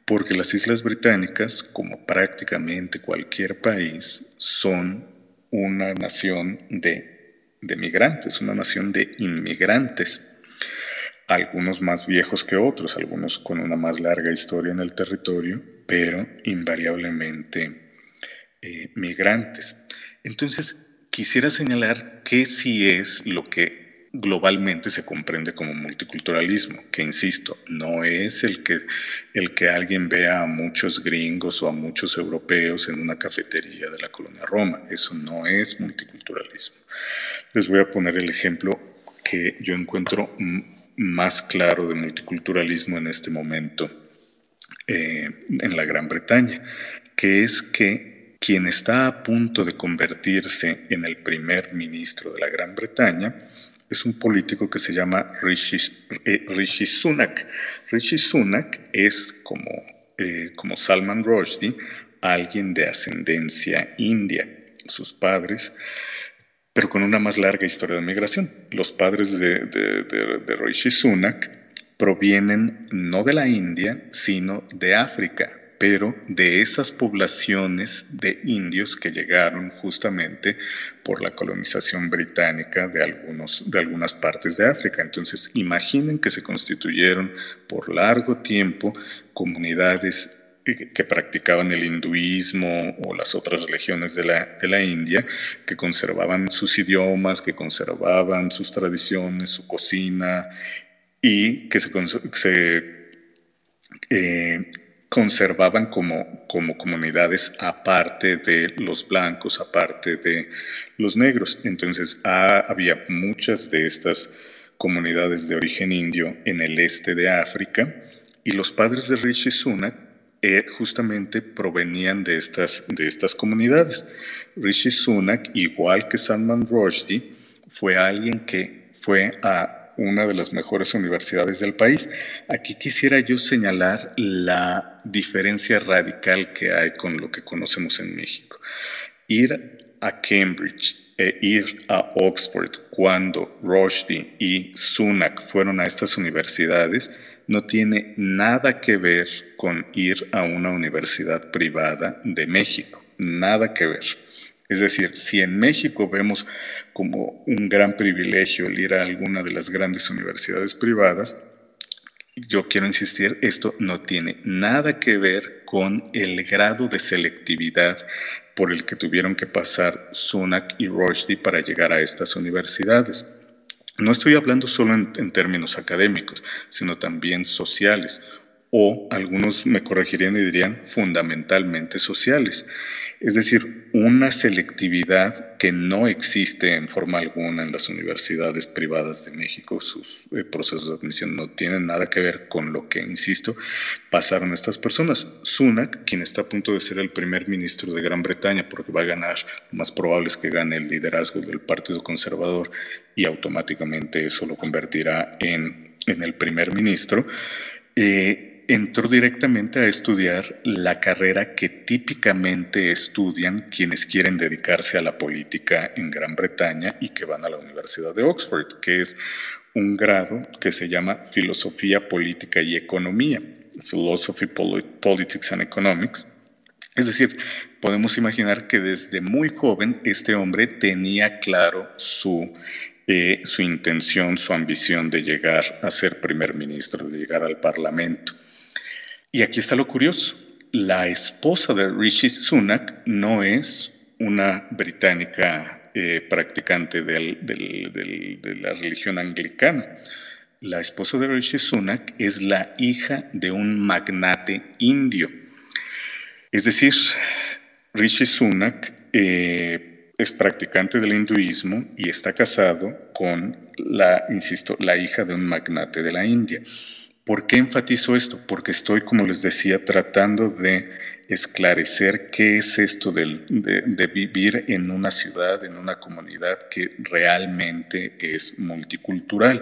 porque las Islas Británicas, como prácticamente cualquier país, son una nación de, de migrantes, una nación de inmigrantes algunos más viejos que otros, algunos con una más larga historia en el territorio, pero invariablemente eh, migrantes. Entonces, quisiera señalar que sí es lo que globalmente se comprende como multiculturalismo, que insisto, no es el que, el que alguien vea a muchos gringos o a muchos europeos en una cafetería de la colonia Roma, eso no es multiculturalismo. Les voy a poner el ejemplo que yo encuentro más claro de multiculturalismo en este momento eh, en la Gran Bretaña, que es que quien está a punto de convertirse en el primer ministro de la Gran Bretaña, es un político que se llama Rishi, eh, Sunak. Rishi Sunak es, como, eh, como Salman Rushdie, alguien de ascendencia india. Sus padres, pero con una más larga historia de migración. Los padres de, de, de Rishi Sunak provienen no de la India, sino de África, pero de esas poblaciones de indios que llegaron justamente por la colonización británica de, algunos, de algunas partes de África. Entonces, imaginen que se constituyeron por largo tiempo comunidades que practicaban el hinduismo o las otras religiones de la, de la India, que conservaban sus idiomas, que conservaban sus tradiciones, su cocina, y que se, se eh, conservaban como, como comunidades aparte de los blancos, aparte de los negros. Entonces había muchas de estas comunidades de origen indio en el este de África y los padres de Rishi Sunak eh, justamente provenían de estas, de estas comunidades. Rishi Sunak, igual que Salman Rushdie, fue alguien que fue a una de las mejores universidades del país. Aquí quisiera yo señalar la diferencia radical que hay con lo que conocemos en México. Ir a Cambridge e ir a Oxford cuando Rushdie y Sunak fueron a estas universidades no tiene nada que ver con ir a una universidad privada de México, nada que ver. Es decir, si en México vemos como un gran privilegio el ir a alguna de las grandes universidades privadas, yo quiero insistir, esto no tiene nada que ver con el grado de selectividad por el que tuvieron que pasar Sunak y Rushdie para llegar a estas universidades. No estoy hablando solo en, en términos académicos, sino también sociales. o algunos me corregirían y dirían fundamentalmente sociales. Es decir, una selectividad que no existe en forma alguna en las universidades privadas de México. Sus eh, procesos de admisión no tienen nada que ver con lo que, insisto, pasaron estas personas. Sunak, quien está a punto de ser el primer ministro de Gran Bretaña, porque va a ganar, lo más probable es que gane el liderazgo del Partido Conservador y automáticamente eso lo convertirá en, en el primer ministro. Eh, entró directamente a estudiar la carrera que típicamente estudian quienes quieren dedicarse a la política en Gran Bretaña y que van a la Universidad de Oxford, que es un grado que se llama Filosofía Política y Economía, Philosophy, Politics and Economics. Es decir, podemos imaginar que desde muy joven este hombre tenía claro su eh, su intención, su ambición de llegar a ser primer ministro, de llegar al Parlamento. Y aquí está lo curioso. La esposa de Rishi Sunak no es una británica eh, practicante de la religión anglicana. La esposa de Rishi Sunak es la hija de un magnate indio. Es decir, Rishi Sunak eh, es practicante del hinduismo y está casado con la, insisto, la hija de un magnate de la India. ¿Por qué enfatizo esto? Porque estoy, como les decía, tratando de esclarecer qué es esto de, de, vivir en una ciudad, en una comunidad que realmente es multicultural.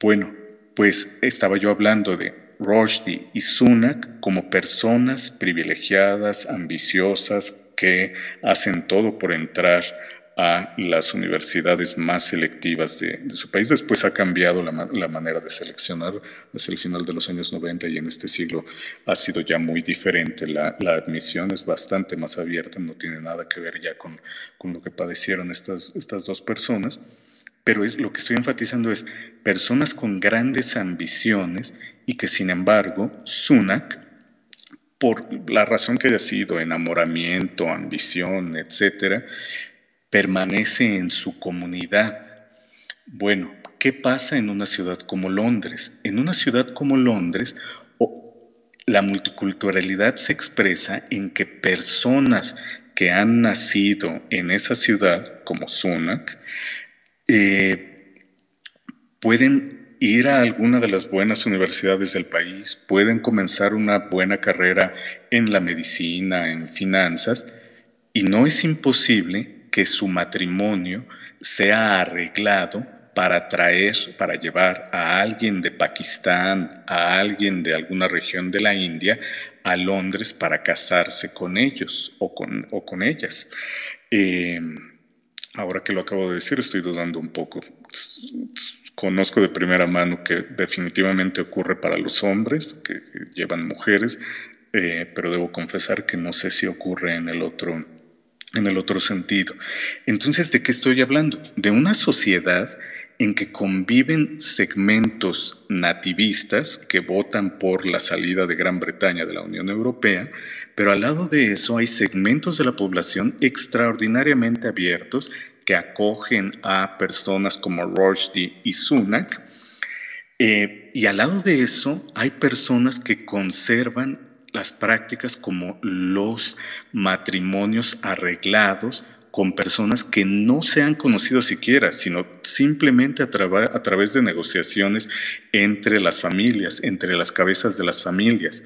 Bueno, pues estaba yo hablando de Rushdie y Sunak como personas privilegiadas, ambiciosas, que hacen todo por entrar a las universidades más selectivas de, su país. Después ha cambiado la, manera de seleccionar desde el final de los años 90 y en este siglo ha sido ya muy diferente. La, admisión es bastante más abierta, no tiene nada que ver ya con, con lo que padecieron estas, estas dos personas. Pero es, lo que estoy enfatizando es personas con grandes ambiciones y que sin embargo Sunak, por la razón que haya sido, enamoramiento, ambición, etcétera, permanece en su comunidad. Bueno, ¿qué pasa en una ciudad como Londres? En una ciudad como Londres, la multiculturalidad se expresa en que personas que han nacido en esa ciudad, como Sunak, eh, pueden ir a alguna de las buenas universidades del país, pueden comenzar una buena carrera en la medicina, en finanzas, y no es imposible que su matrimonio sea arreglado para traer, para llevar a alguien de Pakistán, a alguien de alguna región de la India, a Londres para casarse con ellos o con, o con ellas. Em, ahora que lo acabo de decir, estoy dudando un poco. Conozco de primera mano que definitivamente ocurre para los hombres que, llevan mujeres, eh, pero debo confesar que no sé si ocurre en el otro en el otro sentido. Entonces, ¿de qué estoy hablando? De una sociedad en que conviven segmentos nativistas que votan por la salida de Gran Bretaña de la Unión Europea, pero al lado de eso hay segmentos de la población extraordinariamente abiertos que acogen a personas como Rushdie y Sunak. Eh, y al lado de eso hay personas que conservan las prácticas como los matrimonios arreglados con personas que no se han conocido siquiera, sino simplemente a, a, través de negociaciones entre las familias, entre las cabezas de las familias.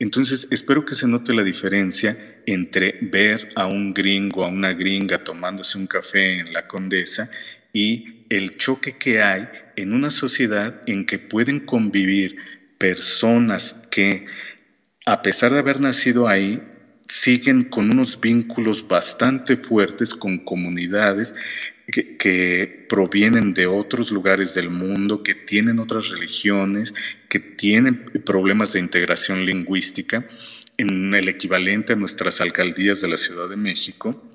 Entonces, espero que se note la diferencia entre ver a un gringo, a una gringa tomándose un café en la condesa y el choque que hay en una sociedad en que pueden convivir personas que a pesar de haber nacido ahí, siguen con unos vínculos bastante fuertes con comunidades que, provienen de otros lugares del mundo, que tienen otras religiones, que tienen problemas de integración lingüística, en el equivalente a nuestras alcaldías de la Ciudad de México.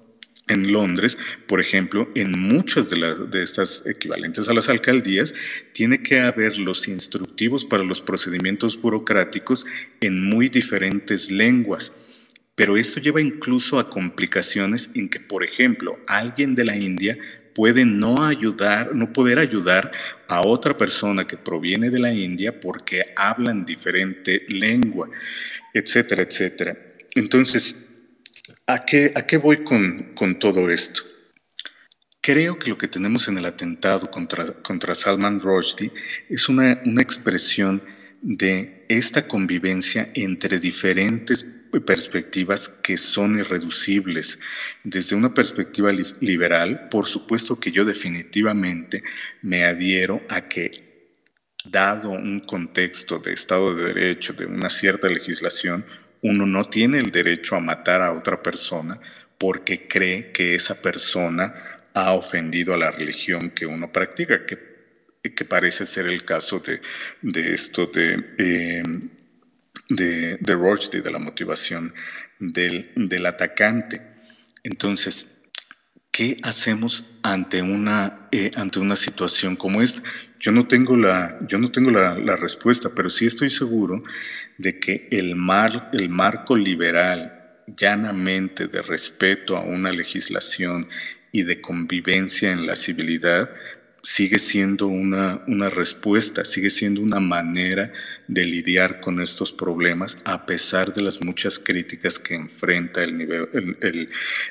En Londres, por ejemplo, en muchas de, las, de estas equivalentes a las alcaldías, tiene que haber los instructivos para los procedimientos burocráticos en muy diferentes lenguas. Pero esto lleva incluso a complicaciones en que, por ejemplo, alguien de la India puede no ayudar, no poder ayudar a otra persona que proviene de la India porque hablan diferente lengua, etcétera, etcétera. Entonces, ¿a qué, a qué voy con, con todo esto? Creo que lo que tenemos en el atentado contra, contra Salman Rushdie es una, una expresión de esta convivencia entre diferentes perspectivas que son irreducibles. Desde una perspectiva liberal, por supuesto que yo definitivamente me adhiero a que, dado un contexto de Estado de Derecho, de una cierta legislación, uno no tiene el derecho a matar a otra persona porque cree que esa persona ha ofendido a la religión que uno practica, que, parece ser el caso de, esto de, eh, de, de la motivación del, del atacante. Entonces, ¿qué hacemos ante una, eh, ante una situación como esta? Yo no tengo, la, yo no tengo la, respuesta, pero sí estoy seguro de que el, mar, el marco liberal llanamente de respeto a una legislación y de convivencia en la civilidad sigue siendo una, una, respuesta, sigue siendo una manera de lidiar con estos problemas a pesar de las muchas críticas que enfrenta el, nivel, el,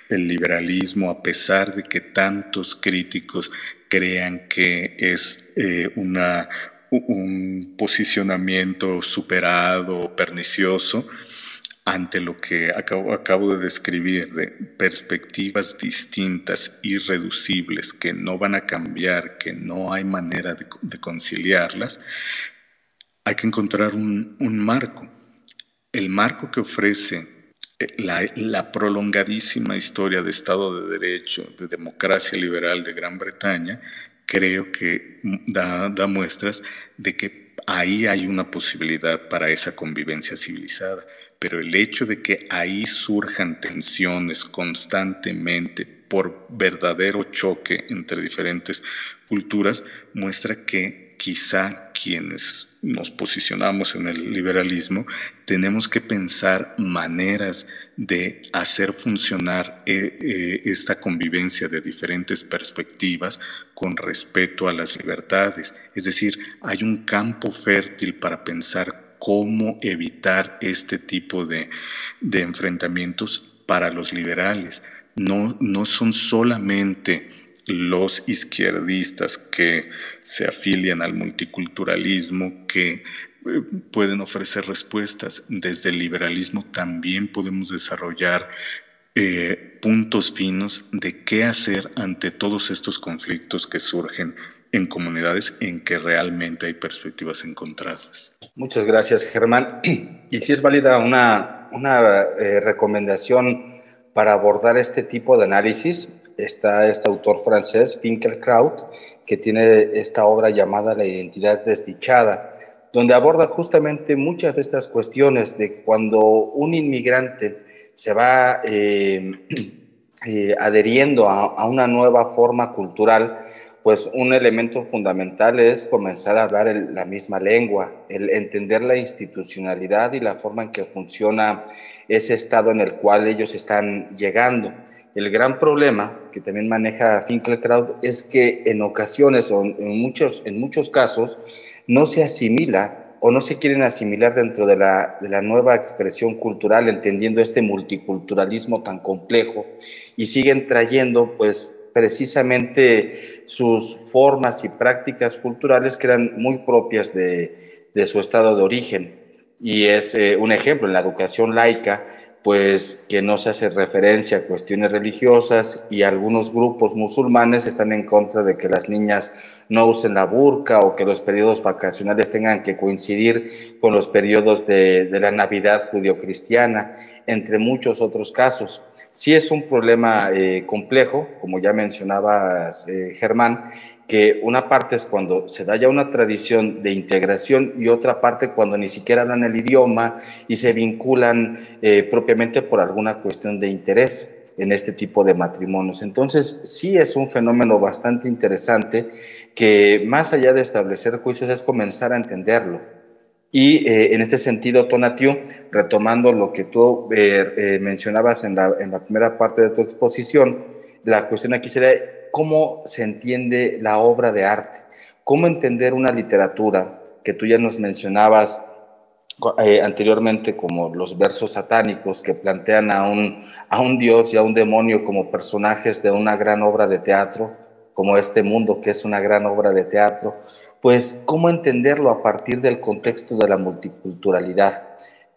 el, liberalismo, a pesar de que tantos críticos crean que es eh, una, un posicionamiento superado, pernicioso ante lo que acabo, de describir, de perspectivas distintas, irreducibles, que no van a cambiar, que no hay manera de, conciliarlas, hay que encontrar un, marco. El marco que ofrece eh, la, prolongadísima historia de Estado de Derecho, de democracia liberal de Gran Bretaña, creo que da muestras de que ahí hay una posibilidad para esa convivencia civilizada pero el hecho de que ahí surjan tensiones constantemente por verdadero choque entre diferentes culturas muestra que quizá quienes nos posicionamos en el liberalismo tenemos que pensar maneras de hacer funcionar eh, eh, esta convivencia de diferentes perspectivas con respeto a las libertades. Es decir, hay un campo fértil para pensar cómo evitar este tipo de, de enfrentamientos para los liberales. No, no son solamente los izquierdistas que se afilian al multiculturalismo, que eh, pueden ofrecer respuestas. Desde el liberalismo también podemos desarrollar eh, puntos finos de qué hacer ante todos estos conflictos que surgen en comunidades en que realmente hay perspectivas encontradas. Muchas gracias, Germán. [clears throat] Y si es válida una, una eh, recomendación para abordar este tipo de análisis, está este autor francés, Finkelkraut, que tiene esta obra llamada La identidad desdichada, donde aborda justamente muchas de estas cuestiones de cuando un inmigrante se va eh, [clears throat] eh, adheriendo a, a una nueva forma cultural, pues un elemento fundamental es comenzar a hablar la misma lengua, el entender la institucionalidad y la forma en que funciona ese estado en el cual ellos están llegando. El gran problema que también maneja Finkelkraut es que en ocasiones en muchos, en muchos casos no se asimila o no se quieren asimilar dentro de la nueva expresión cultural, entendiendo este multiculturalismo tan complejo y siguen trayendo pues precisamente sus formas y prácticas culturales que eran muy propias de, su estado de origen. Y es eh, un ejemplo en la educación laica, pues que no se hace referencia a cuestiones religiosas y algunos grupos musulmanes están en contra de que las niñas no usen la burka o que los periodos vacacionales tengan que coincidir con los periodos de, de la Navidad judio-cristiana, entre muchos otros casos. Sí es un problema eh, complejo, como ya mencionabas, eh, Germán, que una parte es cuando se da ya una tradición de integración y otra parte cuando ni siquiera hablan el idioma y se vinculan eh, propiamente por alguna cuestión de interés en este tipo de matrimonios. Entonces, sí es un fenómeno bastante interesante que más allá de establecer juicios es comenzar a entenderlo y eh, en este sentido, Tonatio, retomando lo que tú eh, eh, mencionabas en la, en la, primera parte de tu exposición, la cuestión aquí sería cómo se entiende la obra de arte, cómo entender una literatura que tú ya nos mencionabas anteriormente como los versos satánicos que plantean a un, a un dios y a un demonio como personajes de una gran obra de teatro, como este mundo que es una gran obra de teatro, pues cómo entenderlo a partir del contexto de la multiculturalidad,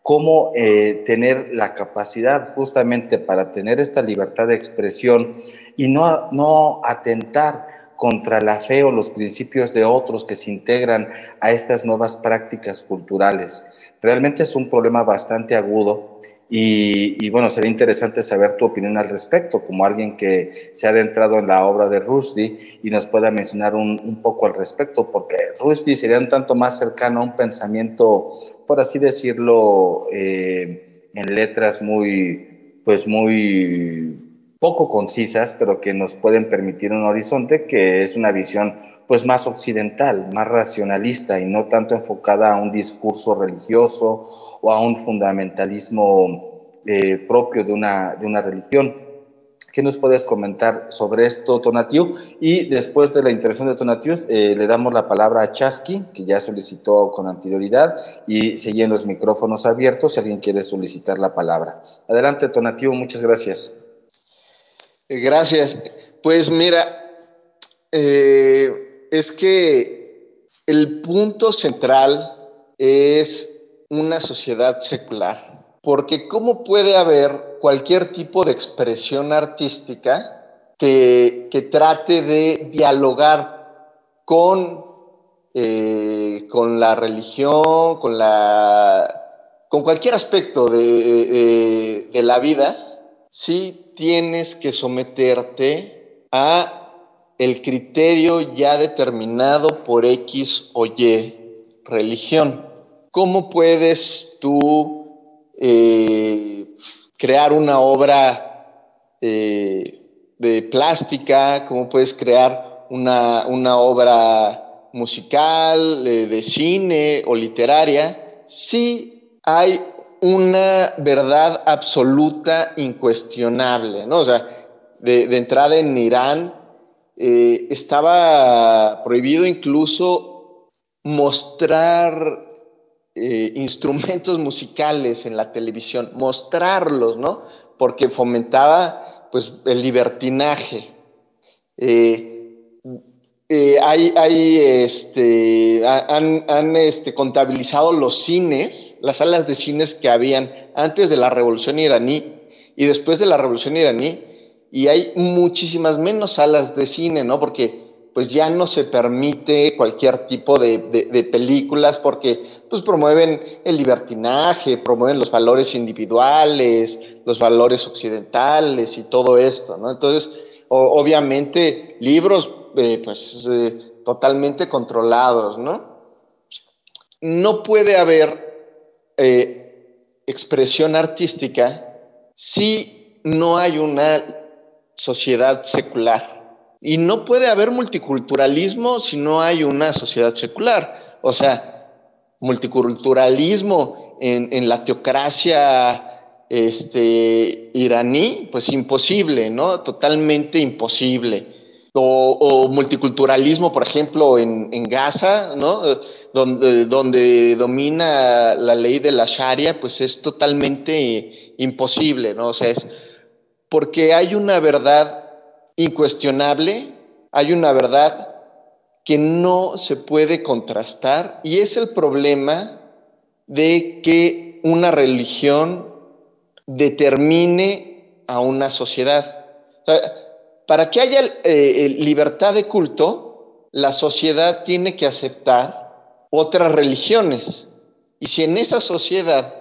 cómo eh, tener la capacidad justamente para tener esta libertad de expresión y no, no atentar contra la fe o los principios de otros que se integran a estas nuevas prácticas culturales. Realmente es un problema bastante agudo y, bueno, sería interesante saber tu opinión al respecto, como alguien que se ha adentrado en la obra de Rushdie y nos pueda mencionar un, poco al respecto, porque Rushdie sería un tanto más cercano a un pensamiento, por así decirlo, eh, en letras muy, pues muy poco concisas, pero que nos pueden permitir un horizonte que es una visión pues más occidental, más racionalista y no tanto enfocada a un discurso religioso o a un fundamentalismo eh, propio de una, de una religión. ¿Qué nos puedes comentar sobre esto, Tonatiu? Y después de la intervención de Tonatiu, eh, le damos la palabra a Chasqui, que ya solicitó con anterioridad, y siguen los micrófonos abiertos si alguien quiere solicitar la palabra. Adelante, Tonatiu, muchas gracias. Gracias. Pues mira, eh, es que el punto central es una sociedad secular, porque ¿cómo puede haber cualquier tipo de expresión artística que, trate de dialogar con, eh, con la religión, con, la, con cualquier aspecto de, de la vida? sí tienes que someterte a el criterio ya determinado por X o Y religión. ¿Cómo puedes tú eh, crear una obra eh, de plástica? ¿Cómo puedes crear una, obra musical, de cine o literaria? Si hay una verdad absoluta, incuestionable, ¿no? O sea, de, entrada en Irán eh, estaba prohibido incluso mostrar eh, instrumentos musicales en la televisión, mostrarlos, ¿no? Porque fomentaba, pues, el libertinaje. Eh, hay, hay este, han, este, contabilizado los cines, las salas de cines que habían antes de la revolución iraní y después de la revolución iraní, y hay muchísimas menos salas de cine, ¿no? Porque pues ya no se permite cualquier tipo de, de, películas porque pues promueven el libertinaje, promueven los valores individuales, los valores occidentales y todo esto, ¿no? Entonces, obviamente, libros eh, pues, eh, totalmente controlados, ¿no? No puede haber eh, expresión artística si no hay una sociedad secular. Y no puede haber multiculturalismo si no hay una sociedad secular. O sea, multiculturalismo en, en la teocracia este, iraní, pues imposible, ¿no? Totalmente imposible o, multiculturalismo, por ejemplo, en, Gaza, ¿no? Donde, donde, domina la ley de la Sharia, pues es totalmente imposible, ¿no? O sea, es porque hay una verdad incuestionable, hay una verdad que no se puede contrastar y es el problema de que una religión determine a una sociedad. Para que haya eh, libertad de culto, la sociedad tiene que aceptar otras religiones. Y si en esa sociedad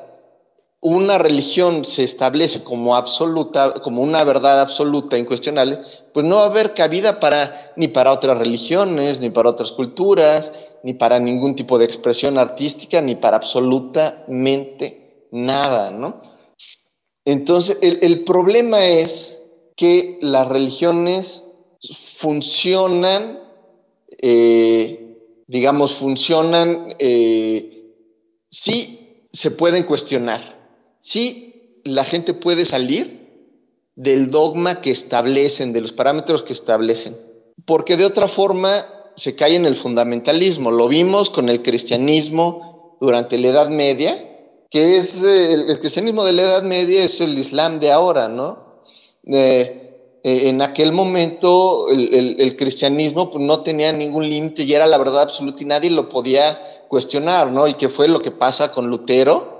una religión se establece como absoluta, como una verdad absoluta, incuestionable, pues no va a haber cabida para ni para otras religiones, ni para otras culturas, ni para ningún tipo de expresión artística, ni para absolutamente nada, ¿no? Entonces, el problema es que las religiones funcionan, eh, digamos, funcionan, eh, sí se pueden cuestionar, sí la gente puede salir del dogma que establecen, de los parámetros que establecen, porque de otra forma se cae en el fundamentalismo. Lo vimos con el cristianismo durante la Edad Media, que es eh, el, cristianismo de la Edad Media es el Islam de ahora, ¿no? Eh, en aquel momento el, cristianismo pues, no tenía ningún límite y era la verdad absoluta y nadie lo podía cuestionar, ¿no? Y que fue lo que pasa con Lutero,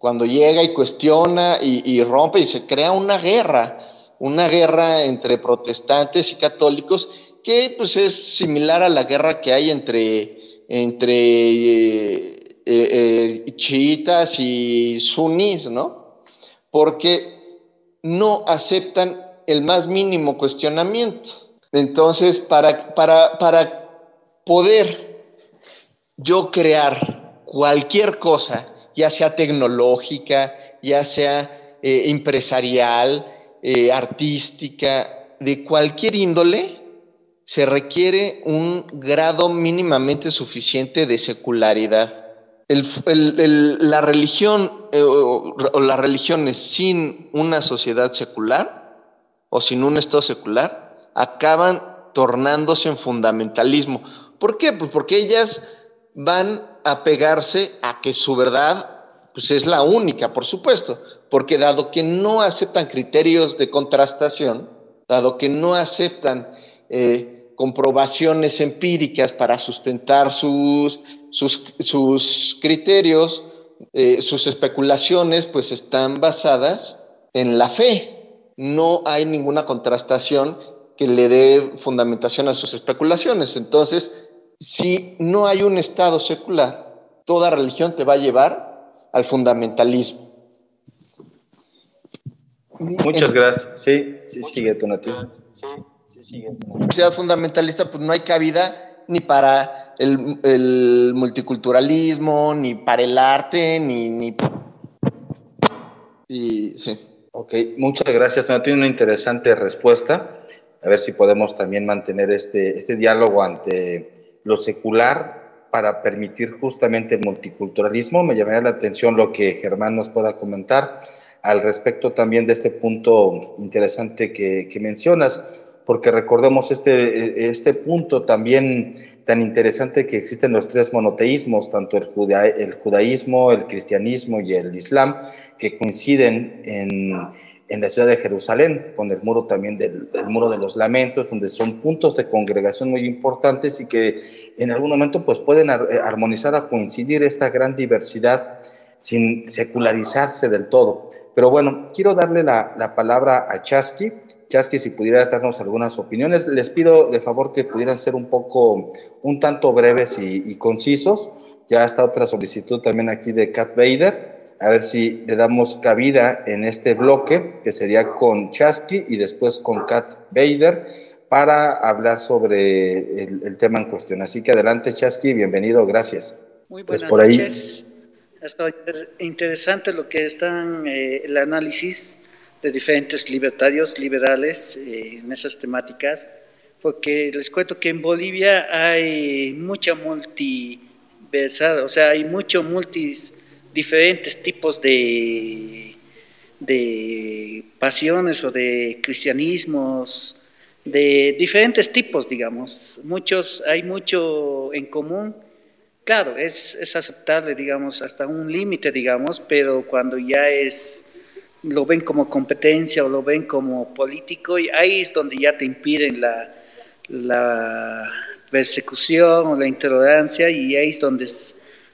cuando llega y cuestiona y, rompe y se crea una guerra, una guerra entre protestantes y católicos que pues es similar a la guerra que hay entre, entre eh, eh, eh, chiitas y suníes, ¿no? Porque no aceptan el más mínimo cuestionamiento. Entonces, para, para, para poder yo crear cualquier cosa, ya sea tecnológica, ya sea empresarial, artística, de cualquier índole, se requiere un grado mínimamente suficiente de secularidad. la religión eh, o, las religiones sin una sociedad secular o sin un Estado secular acaban tornándose en fundamentalismo. ¿Por qué? Pues porque ellas van a pegarse a que su verdad pues es la única, por supuesto, porque dado que no aceptan criterios de contrastación, dado que no aceptan eh, comprobaciones empíricas para sustentar sus, sus, criterios, eh, sus especulaciones, pues están basadas en la fe. No hay ninguna contrastación que le dé fundamentación a sus especulaciones. Entonces, si no hay un Estado secular, toda religión te va a llevar al fundamentalismo. Muchas gracias. Sí, sí, sigue tu noticia. Sí sea fundamentalista, pues no hay cabida ni para el, multiculturalismo, ni para el arte, ni... ni... Y, sí. Ok, muchas gracias. Tiene una interesante respuesta. A ver si podemos también mantener este, este diálogo ante lo secular para permitir justamente el multiculturalismo. Me llamaría la atención lo que Germán nos pueda comentar al respecto también de este punto interesante que, que mencionas porque recordemos este, este punto también tan interesante que existen los tres monoteísmos, tanto el, el judaísmo, el cristianismo y el islam, que coinciden en, en la ciudad de Jerusalén, con el muro también del muro de los lamentos, donde son puntos de congregación muy importantes y que en algún momento pues pueden armonizar a coincidir esta gran diversidad sin secularizarse del todo. Pero bueno, quiero darle la, la palabra a Chasky Chasqui, si pudieras darnos algunas opiniones. Les pido de favor que pudieran ser un poco, un tanto breves y, concisos. Ya está otra solicitud también aquí de Kat Bader. A ver si le damos cabida en este bloque, que sería con Chasqui y después con Kat Bader, para hablar sobre el, tema en cuestión. Así que adelante, Chasqui, bienvenido, gracias. Muy buenas por ahí. noches. Está interesante lo que están, eh, el análisis de diferentes libertarios liberales eh, en esas temáticas, porque les cuento que en Bolivia hay mucha multiversada, o sea, hay muchos multis, diferentes tipos de, de pasiones o de cristianismos, de diferentes tipos, digamos. Muchos, hay mucho en común. Claro, es, es aceptable, digamos, hasta un límite, digamos, pero cuando ya es lo ven como competencia o lo ven como político y ahí es donde ya te impiden la, la persecución o la intolerancia y ahí es donde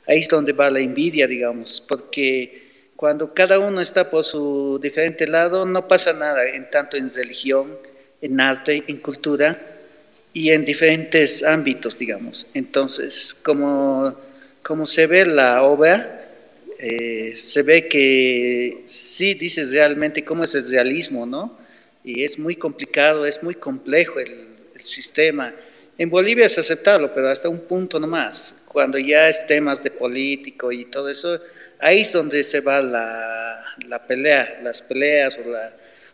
ahí es donde va la envidia, digamos, porque cuando cada uno está por su diferente lado no pasa nada, en tanto en religión, en arte, en cultura y en diferentes ámbitos, digamos. Entonces, como, como se ve la obra, eh, se ve que sí dices realmente cómo es el realismo, ¿no? Y es muy complicado, es muy complejo el, sistema. En Bolivia es aceptarlo, pero hasta un punto nomás. Cuando ya es temas de político y todo eso, ahí es donde se va la, la pelea, las peleas o, la,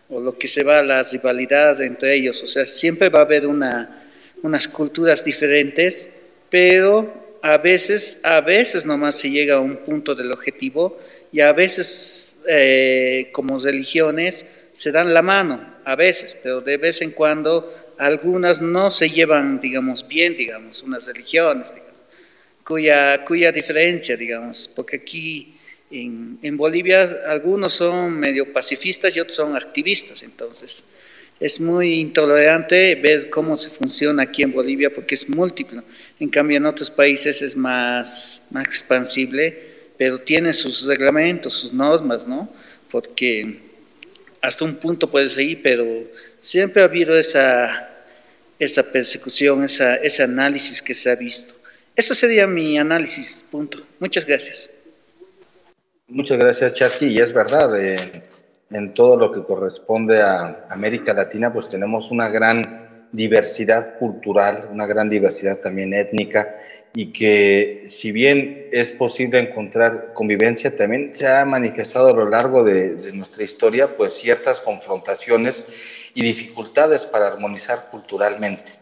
lo que se va la rivalidad entre ellos. O sea, siempre va a haber una, unas culturas diferentes, pero a veces, a veces nomás se llega a un punto del objetivo y a veces eh, como religiones se dan la mano a veces, pero de vez en cuando algunas no se llevan, digamos, bien, digamos, unas religiones, cuya, cuya diferencia, digamos, porque aquí en, en Bolivia algunos son medio pacifistas y otros son activistas, entonces es muy intolerante ver cómo se funciona aquí en Bolivia porque es múltiplo. En cambio, en otros países es más, más expansible, pero tiene sus reglamentos, sus normas, ¿no? Porque hasta un punto puede seguir, pero siempre ha habido esa, esa persecución, esa, ese análisis que se ha visto. Eso sería mi análisis, punto. Muchas gracias. Muchas gracias, Chasqui. Y es verdad, en todo lo que corresponde a América Latina, pues tenemos una gran diversidad cultural, una gran diversidad también étnica y que si bien es posible encontrar convivencia, también se ha manifestado a lo largo de, nuestra historia pues ciertas confrontaciones y dificultades para armonizar culturalmente.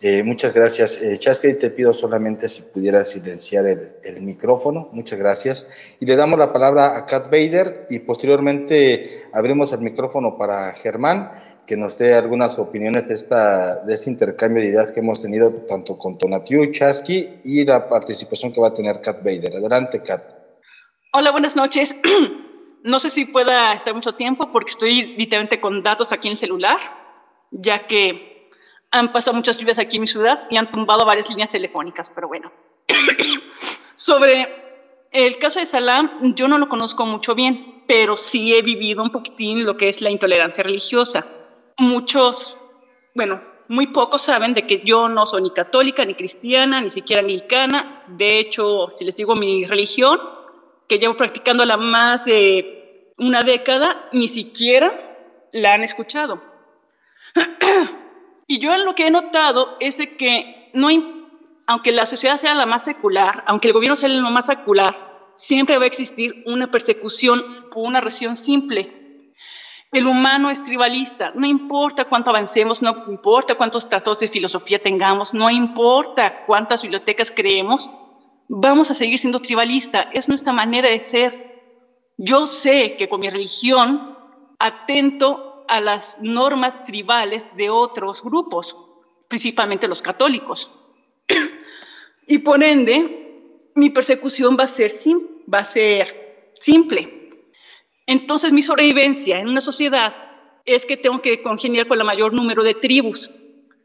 Eh, muchas gracias. Eh, Chasque, te pido solamente si pudieras silenciar el, micrófono. Muchas gracias. Y le damos la palabra a Kat Bader y posteriormente abrimos el micrófono para Germán, que nos dé algunas opiniones de, esta, de este intercambio de ideas que hemos tenido tanto con Tonatiu Chasqui y la participación que va a tener Kat Bader. Adelante, Kat. Hola, buenas noches. [clears throat] No sé si pueda estar mucho tiempo porque estoy literalmente con datos aquí en el celular, ya que han pasado muchas lluvias aquí en mi ciudad y han tumbado varias líneas telefónicas, pero bueno. [clears throat] Sobre el caso de Salam, yo no lo conozco mucho bien, pero sí he vivido un poquitín lo que es la intolerancia religiosa. Muchos, bueno, muy pocos saben de que yo no soy ni católica, ni cristiana, ni siquiera anglicana. De hecho, si les digo mi religión, que llevo practicándola más de una década, ni siquiera la han escuchado. [clears throat] Y yo lo que he notado es que no aunque la sociedad sea la más secular, aunque el gobierno sea lo más secular, siempre va a existir una persecución o una reacción simple. El humano es tribalista, no importa cuánto avancemos, no importa cuántos tratados de filosofía tengamos, no importa cuántas bibliotecas creemos, vamos a seguir siendo tribalista, es nuestra manera de ser. Yo sé que con mi religión atento a las normas tribales de otros grupos, principalmente los católicos. y por ende, mi persecución va a ser, va a ser simple. Entonces, mi sobrevivencia en una sociedad es que tengo que congeniar con el mayor número de tribus.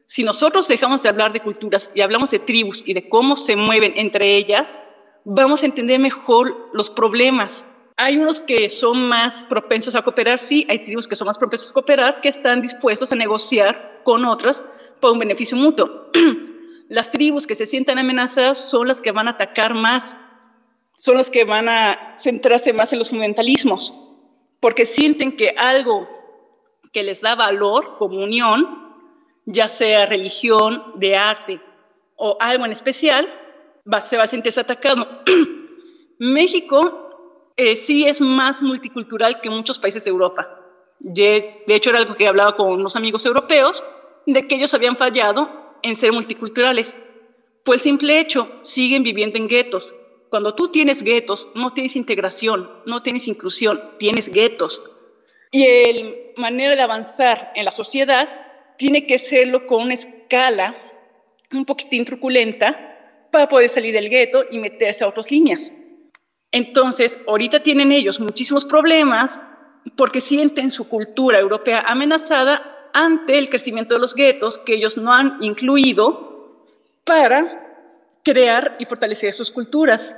Si nosotros dejamos de hablar de culturas y hablamos de tribus y de cómo se mueven entre ellas, vamos a entender mejor los problemas hay unos que son más propensos a cooperar, sí, hay tribus que son más propensos a cooperar, que están dispuestos a negociar con otras por un beneficio mutuo. [clears throat] Las tribus que se sientan amenazadas son las que van a atacar más, son las que van a centrarse más en los fundamentalismos, porque sienten que algo que les da valor, comunión, ya sea religión, de arte o algo en especial, va, se va a sentirse atacado. [clears throat] México eh, sí es más multicultural que muchos países de Europa. De, hecho, era algo que hablaba con unos amigos europeos, de que ellos habían fallado en ser multiculturales. El simple hecho, siguen viviendo en guetos. Cuando tú tienes guetos, no tienes integración, no tienes inclusión, tienes guetos. Y la manera de avanzar en la sociedad tiene que serlo con una escala un poquitín truculenta para poder salir del gueto y meterse a otras líneas. Entonces, ahorita tienen ellos muchísimos problemas porque sienten su cultura europea amenazada ante el crecimiento de los guetos que ellos no han incluido para crear y fortalecer sus culturas.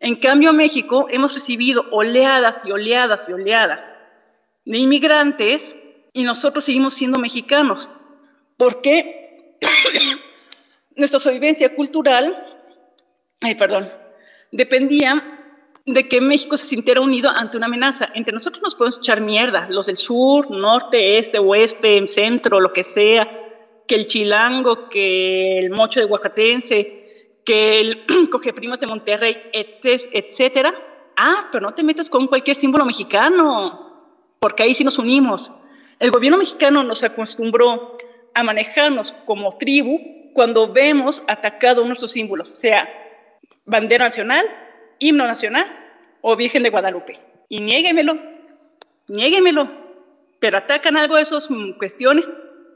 En cambio, México hemos recibido oleadas y oleadas y oleadas de inmigrantes y nosotros seguimos siendo mexicanos. porque [clears throat] Nuestra sobrevivencia cultural, ay, perdón, dependía de que México se sintiera unido ante una amenaza. Entre nosotros nos podemos echar mierda, los del sur, norte, este, oeste, centro, lo que sea, que el chilango, que el mocho de Oaxatense, que el [clears throat] coge primas de Monterrey, etcétera. Ah, pero no te metas con cualquier símbolo mexicano, porque ahí sí nos unimos. El gobierno mexicano nos acostumbró a manejarnos como tribu cuando vemos atacado nuestros símbolos, sea bandera nacional, himno nacional o Virgen de Guadalupe. Y niéguemelo, niéguemelo. pero atacan algo de esas cuestiones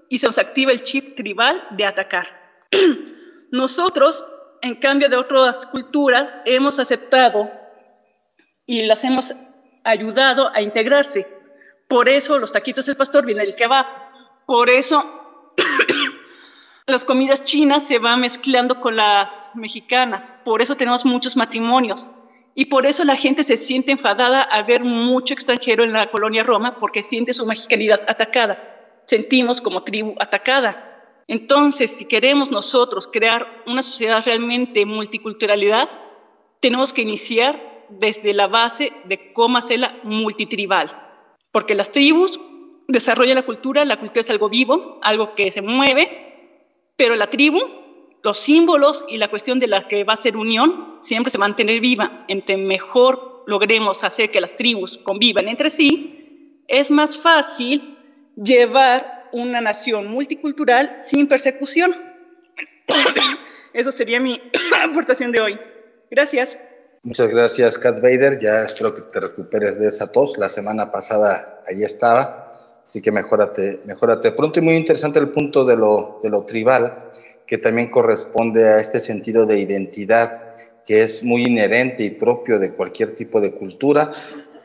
y se nos activa el chip tribal de atacar. [clears throat] Nosotros, en cambio de otras culturas, hemos aceptado y las hemos ayudado a integrarse. Por eso los taquitos del pastor vienen del kebab. Por eso [coughs] las comidas chinas se van mezclando con las mexicanas. Por eso tenemos muchos matrimonios. Y por eso la gente se siente enfadada al ver mucho extranjero en la colonia Roma, porque siente su mexicanidad atacada. Sentimos como tribu atacada. Entonces, si queremos nosotros crear una sociedad realmente multiculturalidad, tenemos que iniciar desde la base de cómo hacerla multitribal. Porque las tribus desarrollan la cultura, la cultura es algo vivo, algo que se mueve, pero la tribu los símbolos y la cuestión de la que va a ser unión siempre se va a mantener viva. Entre mejor logremos hacer que las tribus convivan entre sí, es más fácil llevar una nación multicultural sin persecución. [coughs] Eso sería mi [coughs] aportación de hoy. Gracias. Muchas gracias, Kat Bader. Ya espero que te recuperes de esa tos. La semana pasada ahí estaba, así que mejórate, mejórate pronto. Y muy interesante el punto de lo, de lo tribal que también corresponde a este sentido de identidad que es muy inherente y propio de cualquier tipo de cultura,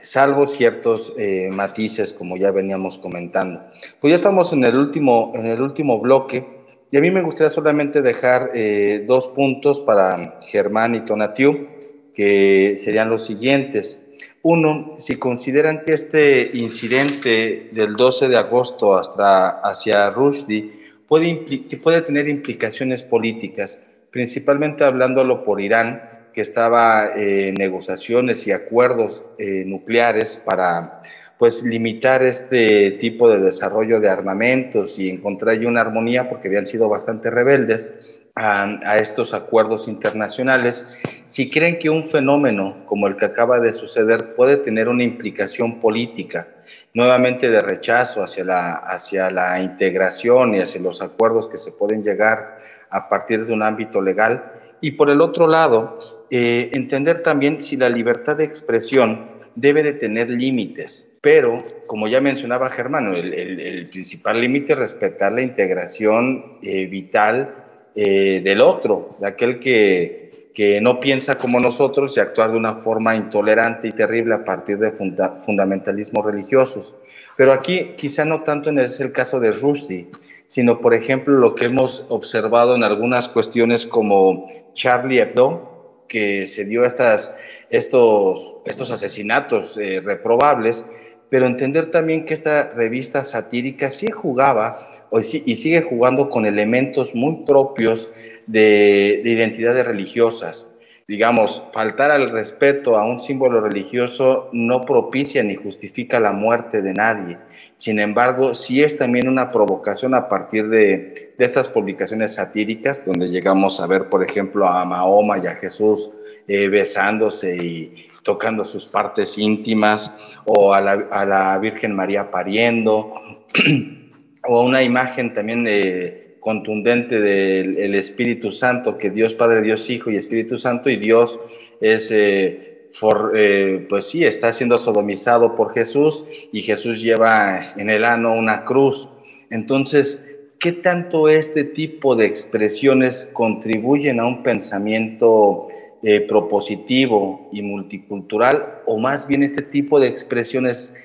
salvo ciertos eh, matices, como ya veníamos comentando. Pues ya estamos en el último, en el último bloque, y a mí me gustaría solamente dejar eh, dos puntos para Germán y Tonatiu, que serían los siguientes. Uno, si consideran que este incidente del 12 de agosto hasta hacia Rushdie puede, puede tener implicaciones políticas, principalmente hablándolo por Irán, que estaba en negociaciones y acuerdos eh, nucleares para pues limitar este tipo de desarrollo de armamentos y encontrar una armonía porque habían sido bastante rebeldes a, a, estos acuerdos internacionales, si creen que un fenómeno como el que acaba de suceder puede tener una implicación política nuevamente de rechazo hacia la, hacia la integración y hacia los acuerdos que se pueden llegar a partir de un ámbito legal. Y por el otro lado, eh, entender también si la libertad de expresión debe de tener límites, pero como ya mencionaba Germán, el, el, principal límite es respetar la integración eh, vital eh, del otro, de aquel que, que no piensa como nosotros y actuar de una forma intolerante y terrible a partir de fundamentalismos religiosos. Pero aquí quizá no tanto es el caso de Rushdie, sino por ejemplo lo que hemos observado en algunas cuestiones como Charlie Hebdo, que se dio estas, estos, estos asesinatos eh, reprobables, pero entender también que esta revista satírica sí jugaba y sigue jugando con elementos muy propios de, identidades religiosas. Digamos, faltar al respeto a un símbolo religioso no propicia ni justifica la muerte de nadie. Sin embargo, sí es también una provocación a partir de, de estas publicaciones satíricas, donde llegamos a ver, por ejemplo, a Mahoma y a Jesús eh, besándose y tocando sus partes íntimas, o a la, a la Virgen María pariendo, [clears throat] o una imagen también eh, contundente del Espíritu Santo, que Dios Padre, Dios Hijo y Espíritu Santo, y Dios es, eh, eh, pues sí, está siendo sodomizado por Jesús y Jesús lleva en el ano una cruz. Entonces, ¿qué tanto este tipo de expresiones contribuyen a un pensamiento propositivo y multicultural, o más bien este tipo de expresiones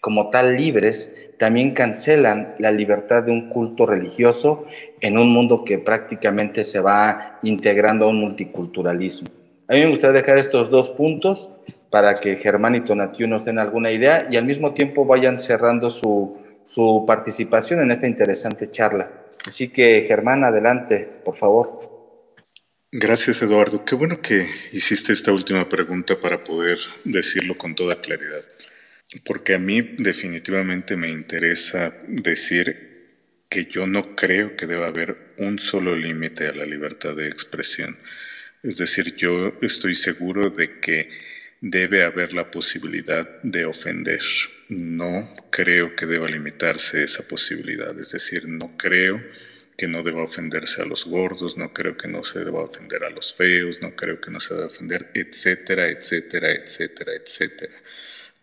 como tal libres también cancelan la libertad de un culto religioso en un mundo que prácticamente se va integrando a un multiculturalismo. A mí me gustaría dejar estos dos puntos para que Germán y Tonatiu nos den alguna idea y al mismo tiempo vayan cerrando su, su participación en esta interesante charla. Así que Germán, adelante, por favor. Gracias, Eduardo. Qué bueno que hiciste esta última pregunta para poder decirlo con toda claridad. Porque a mí definitivamente me interesa decir que yo no creo que deba haber un solo límite a la libertad de expresión. Es decir, yo estoy seguro de que debe haber la posibilidad de ofender. No creo que deba limitarse esa posibilidad. Es decir, no creo que no deba ofenderse a los gordos, no creo que no se deba ofender a los feos, no creo que no se deba ofender, etcétera, etcétera, etcétera, etcétera.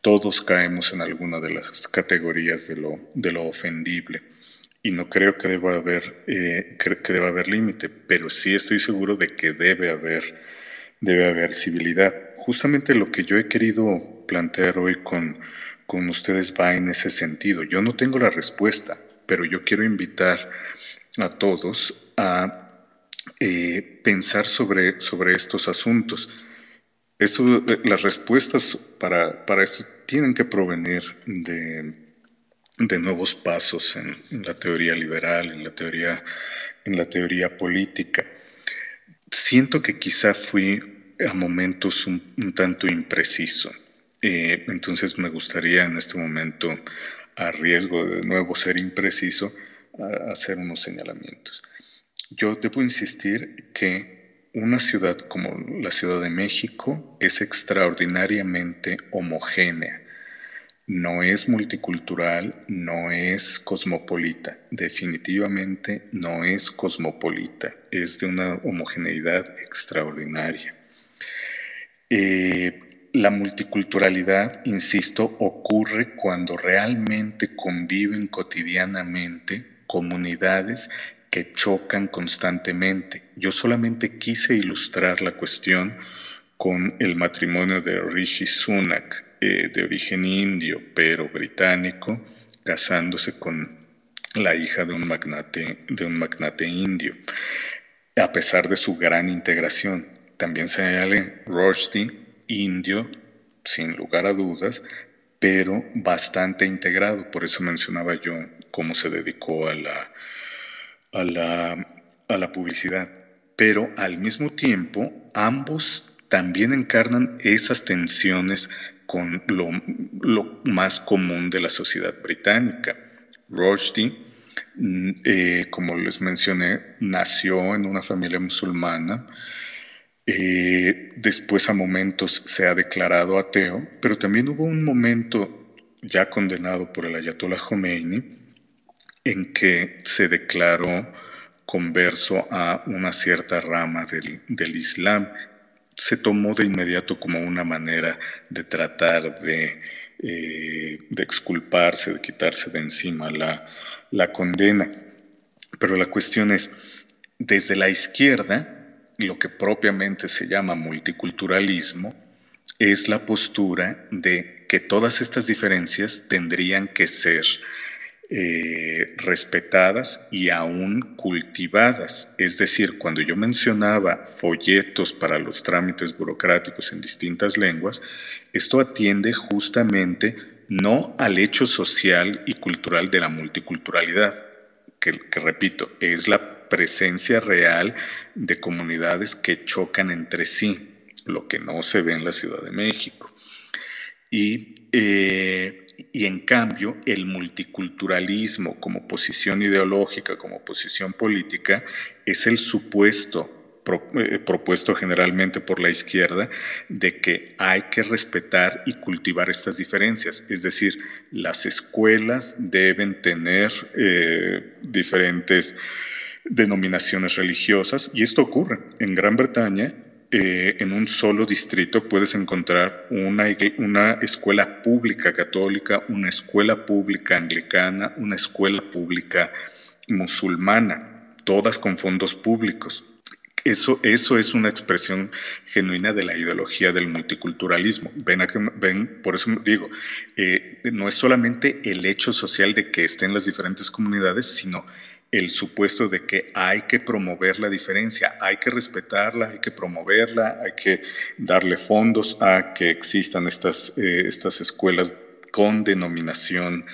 Todos caemos en alguna de las categorías de lo, ofendible y no creo que deba haber, eh, que deba haber límite, pero sí estoy seguro de que debe haber, debe haber civilidad. Justamente lo que yo he querido plantear hoy con, con ustedes va en ese sentido. Yo no tengo la respuesta, pero yo quiero invitar a todos a eh, pensar sobre, sobre estos asuntos. Eso, eh, las respuestas para, para esto tienen que provenir de, de nuevos pasos en, la teoría liberal, en la teoría, en la teoría política. Siento que quizá fui a momentos un, tanto impreciso. Eh, entonces me gustaría en este momento, a riesgo de, nuevo ser impreciso, hacer unos señalamientos. Yo debo insistir que una ciudad como la Ciudad de México es extraordinariamente homogénea. No es multicultural, no es cosmopolita, definitivamente no es cosmopolita, es de una homogeneidad extraordinaria. Eh, la multiculturalidad, insisto, ocurre cuando realmente conviven cotidianamente comunidades que chocan constantemente. Yo solamente quise ilustrar la cuestión con el matrimonio de Rishi Sunak, eh, de origen indio, pero británico, casándose con la hija de un magnate, de un magnate indio, a pesar de su gran integración. También se señala Rushdie, indio, sin lugar a dudas, pero bastante integrado. Por eso mencionaba yo cómo se dedicó a la, a la, a la publicidad. Pero al mismo tiempo, ambos también encarnan esas tensiones con lo, más común de la sociedad británica. Rushdie, mm, eh, como les mencioné, nació en una familia musulmana, eh, después a momentos se ha declarado ateo, pero también hubo un momento ya condenado por el Ayatollah Khomeini en que se declaró converso a una cierta rama del, Islam se tomó de inmediato como una manera de tratar de, eh, de exculparse, de quitarse de encima la, la condena. Pero la cuestión es, desde la izquierda, lo que propiamente se llama multiculturalismo, es la postura de que todas estas diferencias tendrían que ser eh, respetadas y aún cultivadas. Es decir, cuando yo mencionaba folletos para los trámites burocráticos en distintas lenguas, esto atiende justamente no al hecho social y cultural de la multiculturalidad, que, repito, es la presencia real de comunidades que chocan entre sí, lo que no se ve en la Ciudad de México. Y eh, y en cambio el multiculturalismo como posición ideológica, como posición política, es el supuesto eh, propuesto generalmente por la izquierda de que hay que respetar y cultivar estas diferencias. Es decir, las escuelas deben tener eh, diferentes denominaciones religiosas y esto ocurre. En Gran Bretaña eh, en un solo distrito puedes encontrar una, escuela pública católica, una escuela pública anglicana, una escuela pública musulmana, todas con fondos públicos. Eso, eso, es una expresión genuina de la ideología del multiculturalismo. Ven, a que, ven por eso digo, eh, no es solamente el hecho social de que estén las diferentes comunidades, sino el supuesto de que hay que promover la diferencia, hay que respetarla, hay que promoverla, hay que darle fondos a que existan estas, eh, estas escuelas con denominación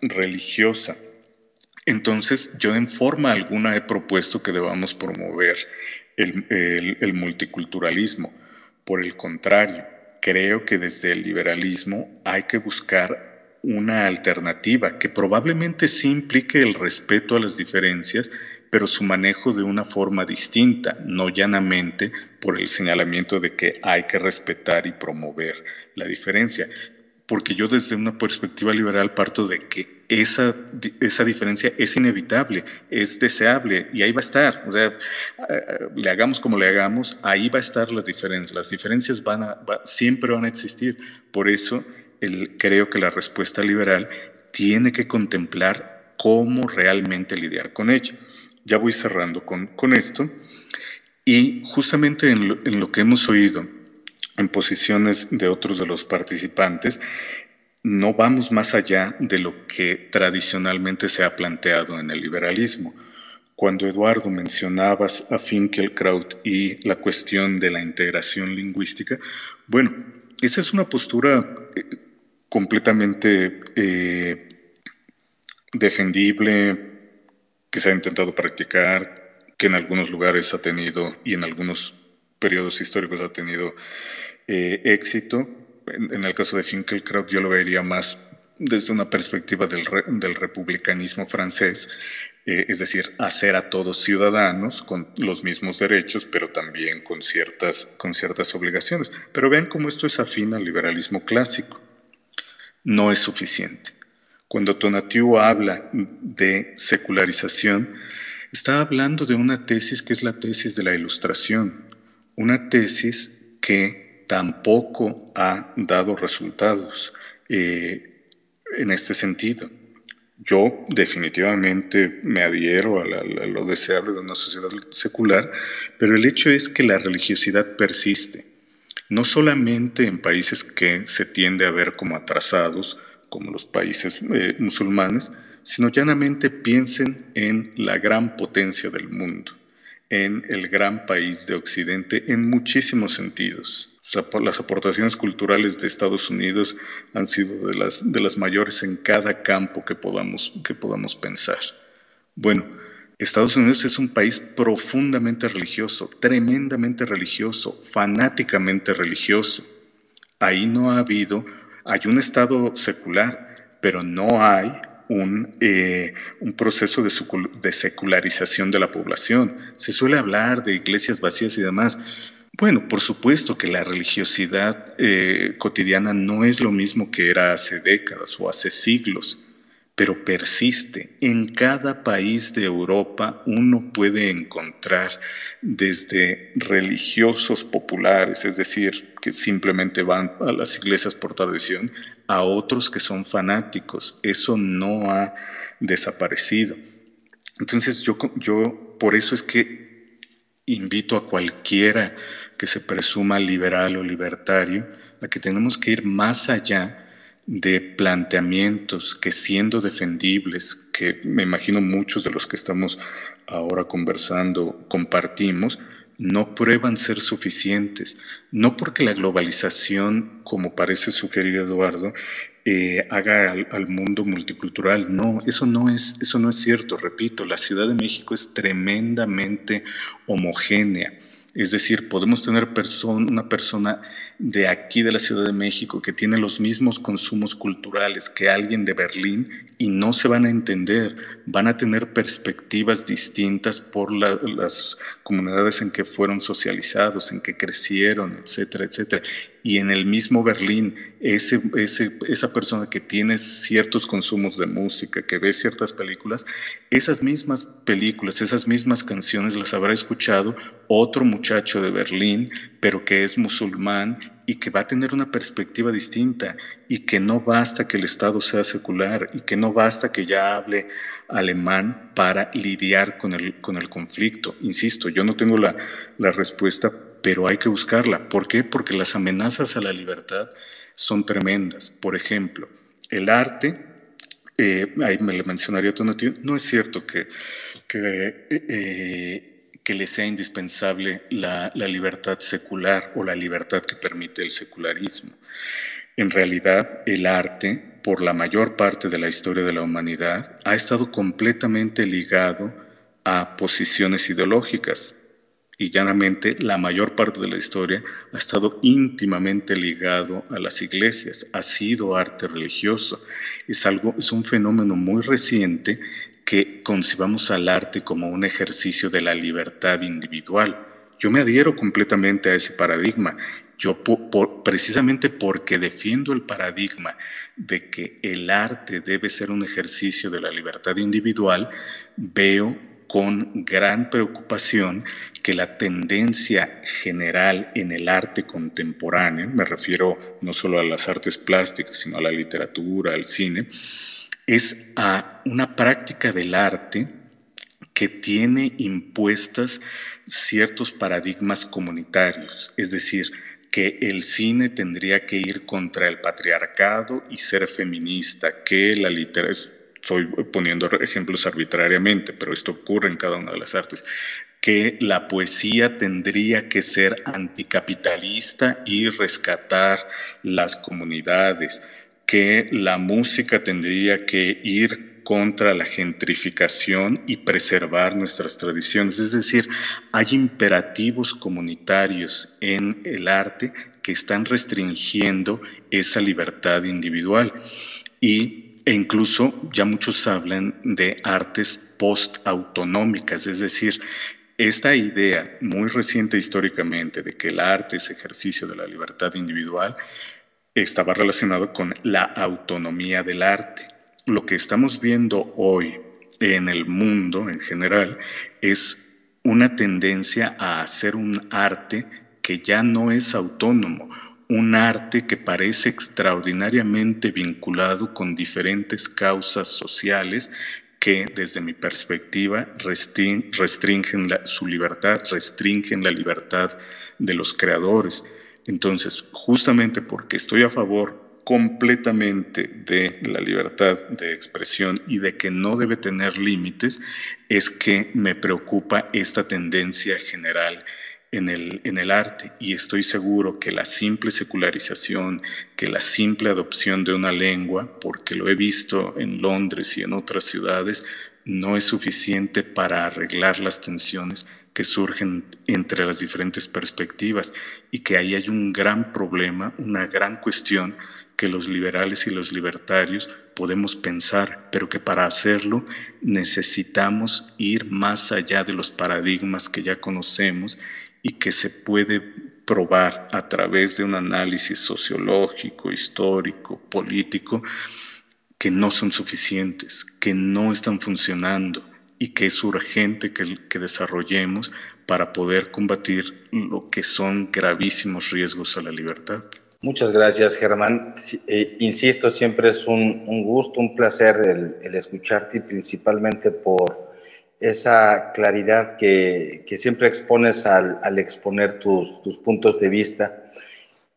religiosa. Entonces, yo en forma alguna he propuesto que debamos promover el multiculturalismo. Por el contrario, creo que desde el liberalismo hay que buscar una alternativa que probablemente sí implique el respeto a las diferencias, pero su manejo de una forma distinta, no llanamente por el señalamiento de que hay que respetar y promover la diferencia. porque yo desde una perspectiva liberal parto de que esa, esa diferencia es inevitable, es deseable y ahí va a estar. O sea, eh, le hagamos como le hagamos, ahí va a estar las diferencias. Las diferencias van a, siempre van a existir. Por eso el, creo que la respuesta liberal tiene que contemplar cómo realmente lidiar con ella. Ya voy cerrando con, con esto. Y justamente en en lo que hemos oído, en posiciones de otros de los participantes, no vamos más allá de lo que tradicionalmente se ha planteado en el liberalismo. Cuando Eduardo mencionabas a Finkelkraut y la cuestión de la integración lingüística, bueno, esa es una postura eh, completamente eh, defendible, que se ha intentado practicar, que en algunos lugares ha tenido y en algunos periodos históricos ha tenido eh, éxito. En, el caso de Finkelkraut yo lo vería más desde una perspectiva del, del republicanismo francés, eh, es decir, hacer a todos ciudadanos con los mismos derechos, pero también con ciertas, con ciertas obligaciones. Pero vean cómo esto es afín al liberalismo clásico. No es suficiente. Cuando Tonatiu habla de secularización, está hablando de una tesis que es la tesis de la ilustración, una tesis que tampoco ha dado resultados eh, en este sentido. Yo definitivamente me adhiero a, lo deseable de una sociedad secular, pero el hecho es que la religiosidad persiste, no solamente en países que se tiende a ver como atrasados, como los países eh, musulmanes, sino llanamente piensen en la gran potencia del mundo en el gran país de Occidente en muchísimos sentidos. Las aportaciones culturales de Estados Unidos han sido de las, de las mayores en cada campo que podamos, que podamos pensar. Bueno, Estados Unidos es un país profundamente religioso, tremendamente religioso, fanáticamente religioso. Ahí no ha habido, hay un Estado secular, pero no hay un, eh, un proceso de, secularización de la población. Se suele hablar de iglesias vacías y demás. Bueno, por supuesto que la religiosidad eh, cotidiana no es lo mismo que era hace décadas o hace siglos, pero persiste. En cada país de Europa uno puede encontrar desde religiosos populares, es decir, que simplemente van a las iglesias por tradición, a otros que son fanáticos. Eso no ha desaparecido. Entonces yo, yo por eso es que invito a cualquiera que se presuma liberal o libertario a que tenemos que ir más allá de planteamientos que siendo defendibles, que me imagino muchos de los que estamos ahora conversando compartimos, no prueban ser suficientes, no porque la globalización, como parece sugerir Eduardo, eh, haga al, al, mundo multicultural. No, eso no, es, eso no es cierto. Repito, la Ciudad de México es tremendamente homogénea. Es decir, podemos tener una persona de aquí de la Ciudad de México que tiene los mismos consumos culturales que alguien de Berlín y no se van a entender, van a tener perspectivas distintas por las comunidades en que fueron socializados, en que crecieron, etcétera, etcétera. Y en el mismo Berlín, ese, esa persona que tiene ciertos consumos de música, que ve ciertas películas, esas mismas películas, esas mismas canciones las habrá escuchado otro muchacho de Berlín, pero que es musulmán y que va a tener una perspectiva distinta y que no basta que el Estado sea secular y que no basta que ya hable alemán para lidiar con el, con el conflicto. Insisto, yo no tengo la, la respuesta, pero hay que buscarla. ¿Por qué? Porque las amenazas a la libertad son tremendas. Por ejemplo, el arte, eh, ahí me le mencionaría Tonatiuh, no es cierto que, eh, que le sea indispensable la, libertad secular o la libertad que permite el secularismo. En realidad, el arte, por la mayor parte de la historia de la humanidad, ha estado completamente ligado a posiciones ideológicas. Y llanamente, la mayor parte de la historia ha estado íntimamente ligado a las iglesias, ha sido arte religioso. Es, algo, es un fenómeno muy reciente que concibamos al arte como un ejercicio de la libertad individual. Yo me adhiero completamente a ese paradigma. Yo precisamente porque defiendo el paradigma de que el arte debe ser un ejercicio de la libertad individual, veo con gran preocupación que la tendencia general en el arte contemporáneo, me refiero no solo a las artes plásticas, sino a la literatura, al cine, es a una práctica del arte que tiene impuestas ciertos paradigmas comunitarios, es decir, que el cine tendría que ir contra el patriarcado y ser feminista, que la literatura, estoy poniendo ejemplos arbitrariamente, pero esto ocurre en cada una de las artes, que la poesía tendría que ser anticapitalista y rescatar las comunidades, que la música tendría que ir contra la gentrificación y preservar nuestras tradiciones. Es decir, hay imperativos comunitarios en el arte que están restringiendo esa libertad individual. Y, e incluso ya muchos hablan de artes post-autonómicas, es decir, esta idea muy reciente históricamente de que el arte es ejercicio de la libertad individual estaba relacionado con la autonomía del arte. Lo que estamos viendo hoy en el mundo en general es una tendencia a hacer un arte que ya no es autónomo, un arte que parece extraordinariamente vinculado con diferentes causas sociales que desde mi perspectiva restringen su libertad, restringen la libertad de los creadores. Entonces, justamente porque estoy a favor completamente de la libertad de expresión y de que no debe tener límites, es que me preocupa esta tendencia general en el, en el arte y estoy seguro que la simple secularización, que la simple adopción de una lengua, porque lo he visto en Londres y en otras ciudades, no es suficiente para arreglar las tensiones que surgen entre las diferentes perspectivas y que ahí hay un gran problema, una gran cuestión que los liberales y los libertarios podemos pensar, pero que para hacerlo necesitamos ir más allá de los paradigmas que ya conocemos y que se puede probar a través de un análisis sociológico, histórico, político, que no son suficientes, que no están funcionando y que es urgente que, desarrollemos para poder combatir lo que son gravísimos riesgos a la libertad. Muchas gracias, Germán. Eh, insisto, siempre es un, gusto, un placer el, escucharte y principalmente por esa claridad que, siempre expones al, exponer tus, puntos de vista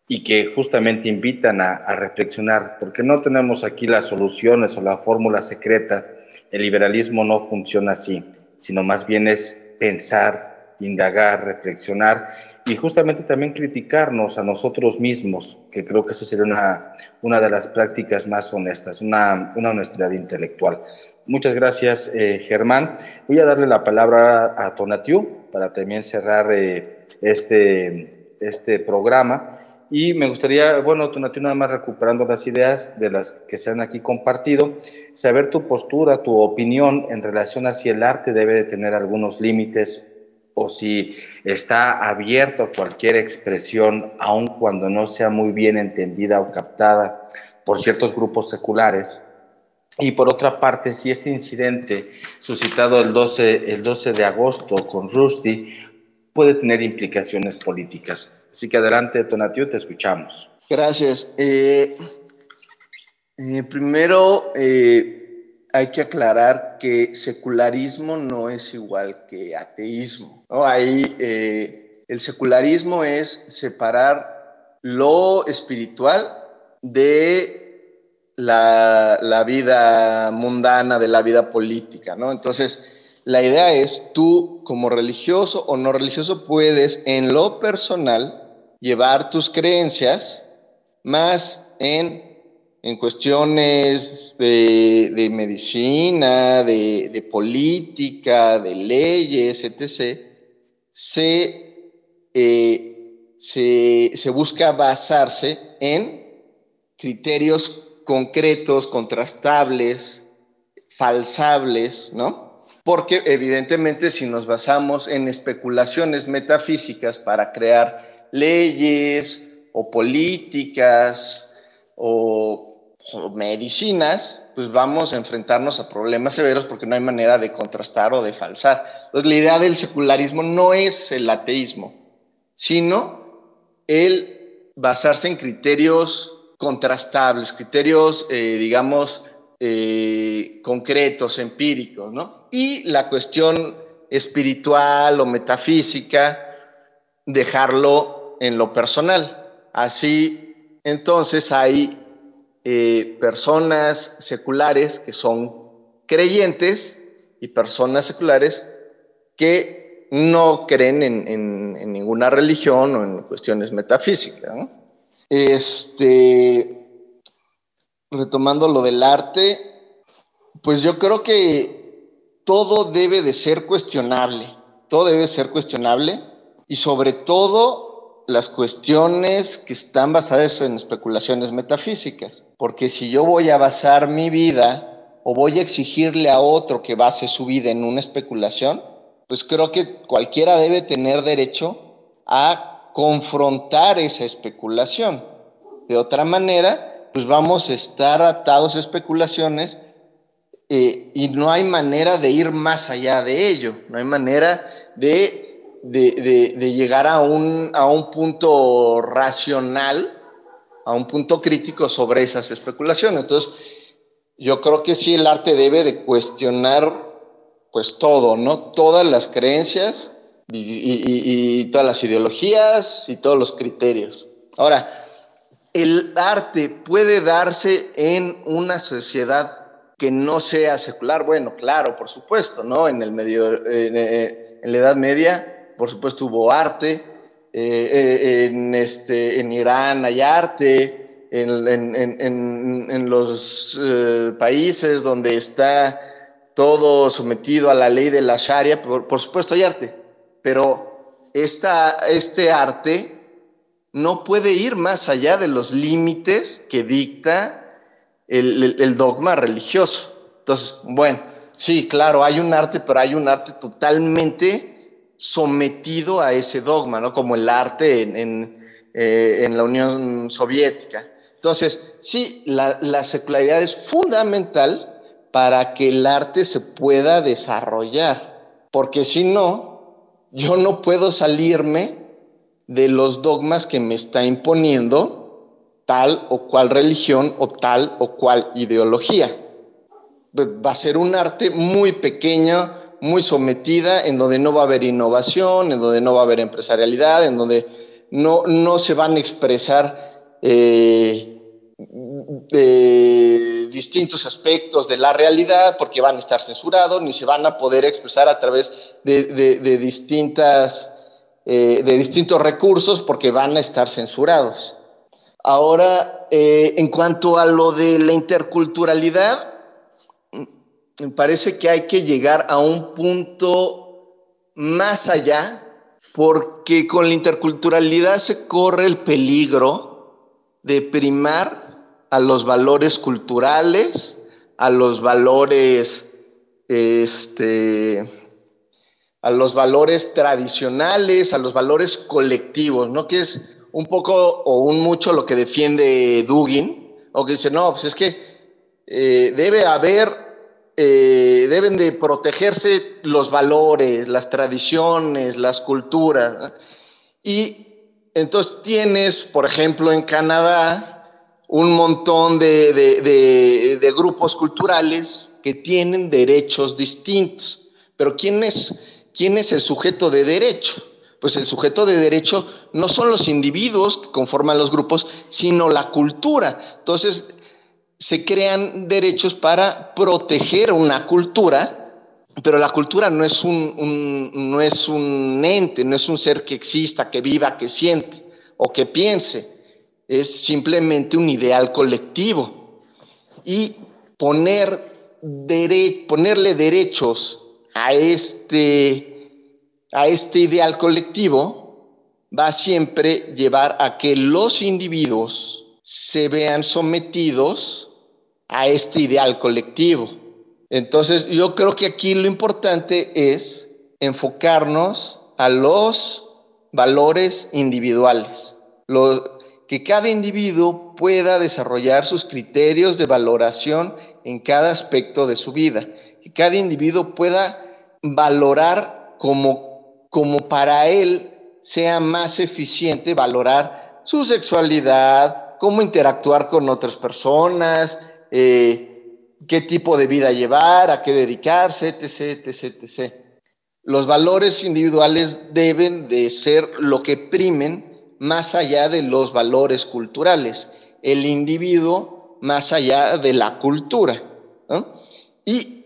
y que justamente invitan a, a reflexionar, porque no tenemos aquí las soluciones o la fórmula secreta. El liberalismo no funciona así, sino más bien es pensar, indagar, reflexionar y justamente también criticarnos a nosotros mismos, que creo que esa sería una, una de las prácticas más honestas, una, una honestidad intelectual. Muchas gracias, eh, Germán. Voy a darle la palabra a Tonatiu para también cerrar eh, este, este programa. Y me gustaría, bueno, tú nada más recuperando las ideas de las que se han aquí compartido, saber tu postura, tu opinión en relación a si el arte debe de tener algunos límites o si está abierto a cualquier expresión, aun cuando no sea muy bien entendida o captada por ciertos grupos seculares. Y por otra parte, si este incidente suscitado el 12, el 12 de agosto con Rusty puede tener implicaciones políticas. Así que adelante, Tonatio, te escuchamos. Gracias. Eh, eh, primero, eh, hay que aclarar que secularismo no es igual que ateísmo. Ahí el secularismo es separar lo espiritual de la, la, vida mundana, de la vida política, ¿no? Entonces, la idea es, tú como religioso o no religioso puedes en lo personal llevar tus creencias más en, en cuestiones de, medicina, de, política, de leyes, etc. Eh, se, se busca basarse en criterios concretos, contrastables, falsables, ¿no? porque evidentemente si nos basamos en especulaciones metafísicas para crear leyes o políticas o medicinas, pues vamos a enfrentarnos a problemas severos porque no hay manera de contrastar o de falsar. Entonces, la idea del secularismo no es el ateísmo, sino el basarse en criterios contrastables, criterios, eh, digamos, eh, concretos, empíricos, ¿no? Y la cuestión espiritual o metafísica, dejarlo en lo personal. Así, entonces hay eh, personas seculares que son creyentes y personas seculares que no creen en, ninguna religión o en cuestiones metafísicas. Este, retomando lo del arte, pues yo creo que todo debe de ser cuestionable, todo debe ser cuestionable y sobre todo las cuestiones que están basadas en especulaciones metafísicas, porque si yo voy a basar mi vida o voy a exigirle a otro que base su vida en una especulación, pues creo que cualquiera debe tener derecho a confrontar esa especulación. De otra manera, pues vamos a estar atados a especulaciones eh, y no hay manera de ir más allá de ello, no hay manera de, de, llegar a un, a un punto racional, a un punto crítico sobre esas especulaciones. Entonces, yo creo que sí el arte debe de cuestionar pues todo, ¿no? Todas las creencias y, y todas las ideologías y todos los criterios. Ahora, el arte puede darse en una sociedad que no sea secular. Bueno, claro, por supuesto, ¿no? En el medio, eh, en, la Edad Media, por supuesto, hubo arte. Eh, eh, en, este, en Irán hay arte. En, en los países donde está todo sometido a la ley de la Sharia, por, por supuesto hay arte. Pero esta, este arte no puede ir más allá de los límites que dicta el, dogma religioso. Entonces, bueno, sí, claro, hay un arte, pero hay un arte totalmente sometido a ese dogma, ¿no? Como el arte en, eh, la Unión Soviética. Entonces, sí, la, la secularidad es fundamental para que el arte se pueda desarrollar, porque si no, yo no puedo salirme de los dogmas que me está imponiendo tal o cual religión o tal o cual ideología. Va a ser un arte muy pequeño, muy sometida, en donde no va a haber innovación, en donde no va a haber empresarialidad, en donde no, no se van a expresar eh, eh, distintos aspectos de la realidad porque van a estar censurados, ni se van a poder expresar a través de, de distintas eh, de distintos recursos porque van a estar censurados. Ahora, en cuanto a lo de la interculturalidad, me parece que hay que llegar a un punto más allá, porque con la interculturalidad se corre el peligro de primar a los valores culturales, a los valores este, a los valores tradicionales, a los valores colectivos, ¿no? Que es un poco o un mucho lo que defiende Dugin, o que dice, no, pues es que eh, debe haber, eh, deben de protegerse los valores, las tradiciones, las culturas. Y entonces tienes, por ejemplo, en Canadá, un montón de, de grupos culturales que tienen derechos distintos. Pero ¿quién es? ¿Quién es el sujeto de derecho? Pues el sujeto de derecho no son los individuos que conforman los grupos, sino la cultura. Entonces, se crean derechos para proteger una cultura, pero la cultura no es un, no es un ente, no es un ser que exista, que viva, que siente o que piense. Es simplemente un ideal colectivo. Y poner ponerle derechos a este, a este ideal colectivo va a siempre llevar a que los individuos se vean sometidos a este ideal colectivo. Entonces, yo creo que aquí lo importante es enfocarnos a los valores individuales, que cada individuo pueda desarrollar sus criterios de valoración en cada aspecto de su vida, que cada individuo pueda valorar como, como para él sea más eficiente valorar su sexualidad, cómo interactuar con otras personas, eh, qué tipo de vida llevar, a qué dedicarse, etc., etc., etc. Los valores individuales deben de ser lo que primen más allá de los valores culturales, el individuo más allá de la cultura. Y,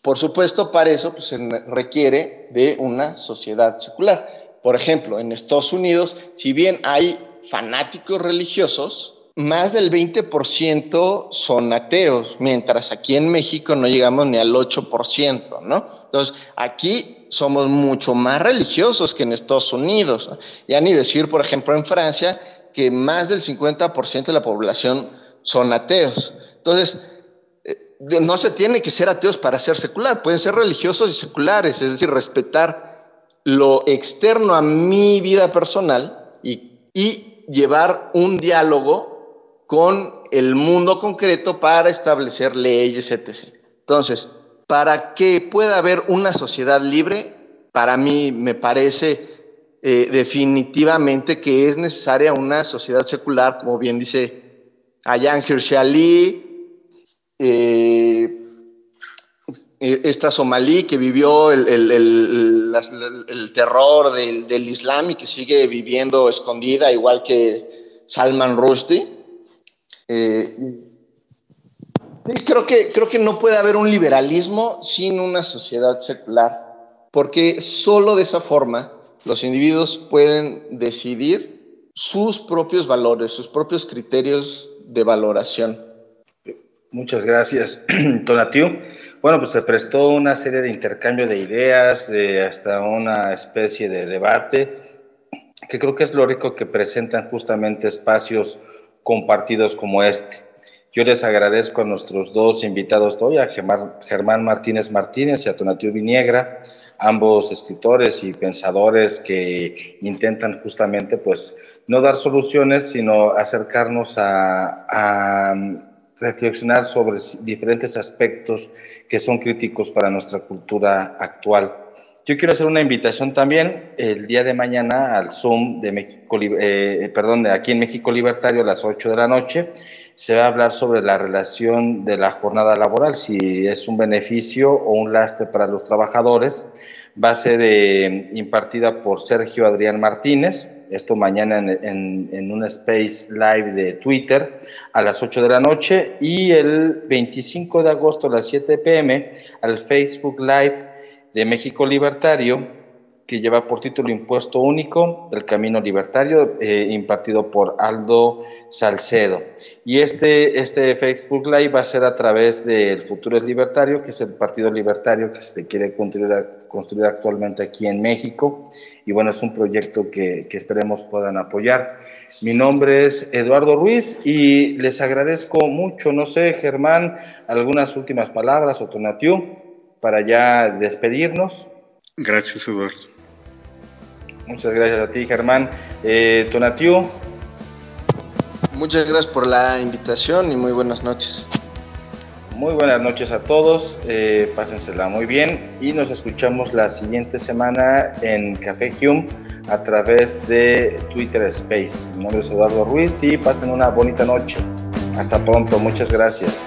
por supuesto, para eso pues, se requiere de una sociedad secular. Por ejemplo, en Estados Unidos, si bien hay fanáticos religiosos, más del 20% son ateos, mientras aquí en México no llegamos ni al 8%, ¿no? Entonces, aquí somos mucho más religiosos que en Estados Unidos. Ya ni decir, por ejemplo, en Francia, que más del 50% de la población son ateos. Entonces, eh, no se tiene que ser ateos para ser secular, pueden ser religiosos y seculares, es decir, respetar lo externo a mi vida personal y, llevar un diálogo con el mundo concreto para establecer leyes, etc. Entonces, para que pueda haber una sociedad libre, para mí me parece eh, definitivamente que es necesaria una sociedad secular, como bien dice Ayan Hirsi Ali, eh, eh, esta somalí que vivió el, terror del, Islam y que sigue viviendo escondida, igual que Salman Rushdie. Eh, creo, que, creo que no puede haber un liberalismo sin una sociedad secular, porque solo de esa forma los individuos pueden decidir sus propios valores, sus propios criterios de valoración. Muchas gracias, [clears throat] Tonatiu. Bueno, pues se prestó una serie de intercambio de ideas, de hasta una especie de debate, que creo que es lo rico que presentan justamente espacios compartidos como este. Yo les agradezco a nuestros dos invitados hoy, a Germán Martínez Martínez y a Tonatiu Viniegra, ambos escritores y pensadores que intentan justamente pues no dar soluciones, sino acercarnos a, a reflexionar sobre diferentes aspectos que son críticos para nuestra cultura actual. Yo quiero hacer una invitación también el día de mañana al Zoom de México, eh, perdón, aquí en México Libertario a las 8 de la noche. Se va a hablar sobre la relación de la jornada laboral, si es un beneficio o un lastre para los trabajadores. Va a ser eh, impartida por Sergio Adrián Martínez, esto mañana en, en, un space live de Twitter a las 8 de la noche y el 25 de agosto a las 7 pm al Facebook Live de México Libertario que lleva por título Impuesto Único, El Camino Libertario, eh, impartido por Aldo Salcedo. Y este, este Facebook Live va a ser a través del Futuro es Libertario, que es el partido libertario que se quiere construir, construir actualmente aquí en México. Y bueno, es un proyecto que, que esperemos puedan apoyar. Mi nombre es Eduardo Ruiz y les agradezco mucho, no sé, Germán, algunas últimas palabras o Tonatiu para ya despedirnos. Gracias, Eduardo. Muchas gracias a ti, Germán. Eh, Tonatiu. Muchas gracias por la invitación y muy buenas noches. Muy buenas noches a todos, eh, pásensela muy bien y nos escuchamos la siguiente semana en Café Hume a través de Twitter Space. Mi nombre es Eduardo Ruiz y pasen una bonita noche. Hasta pronto, muchas gracias.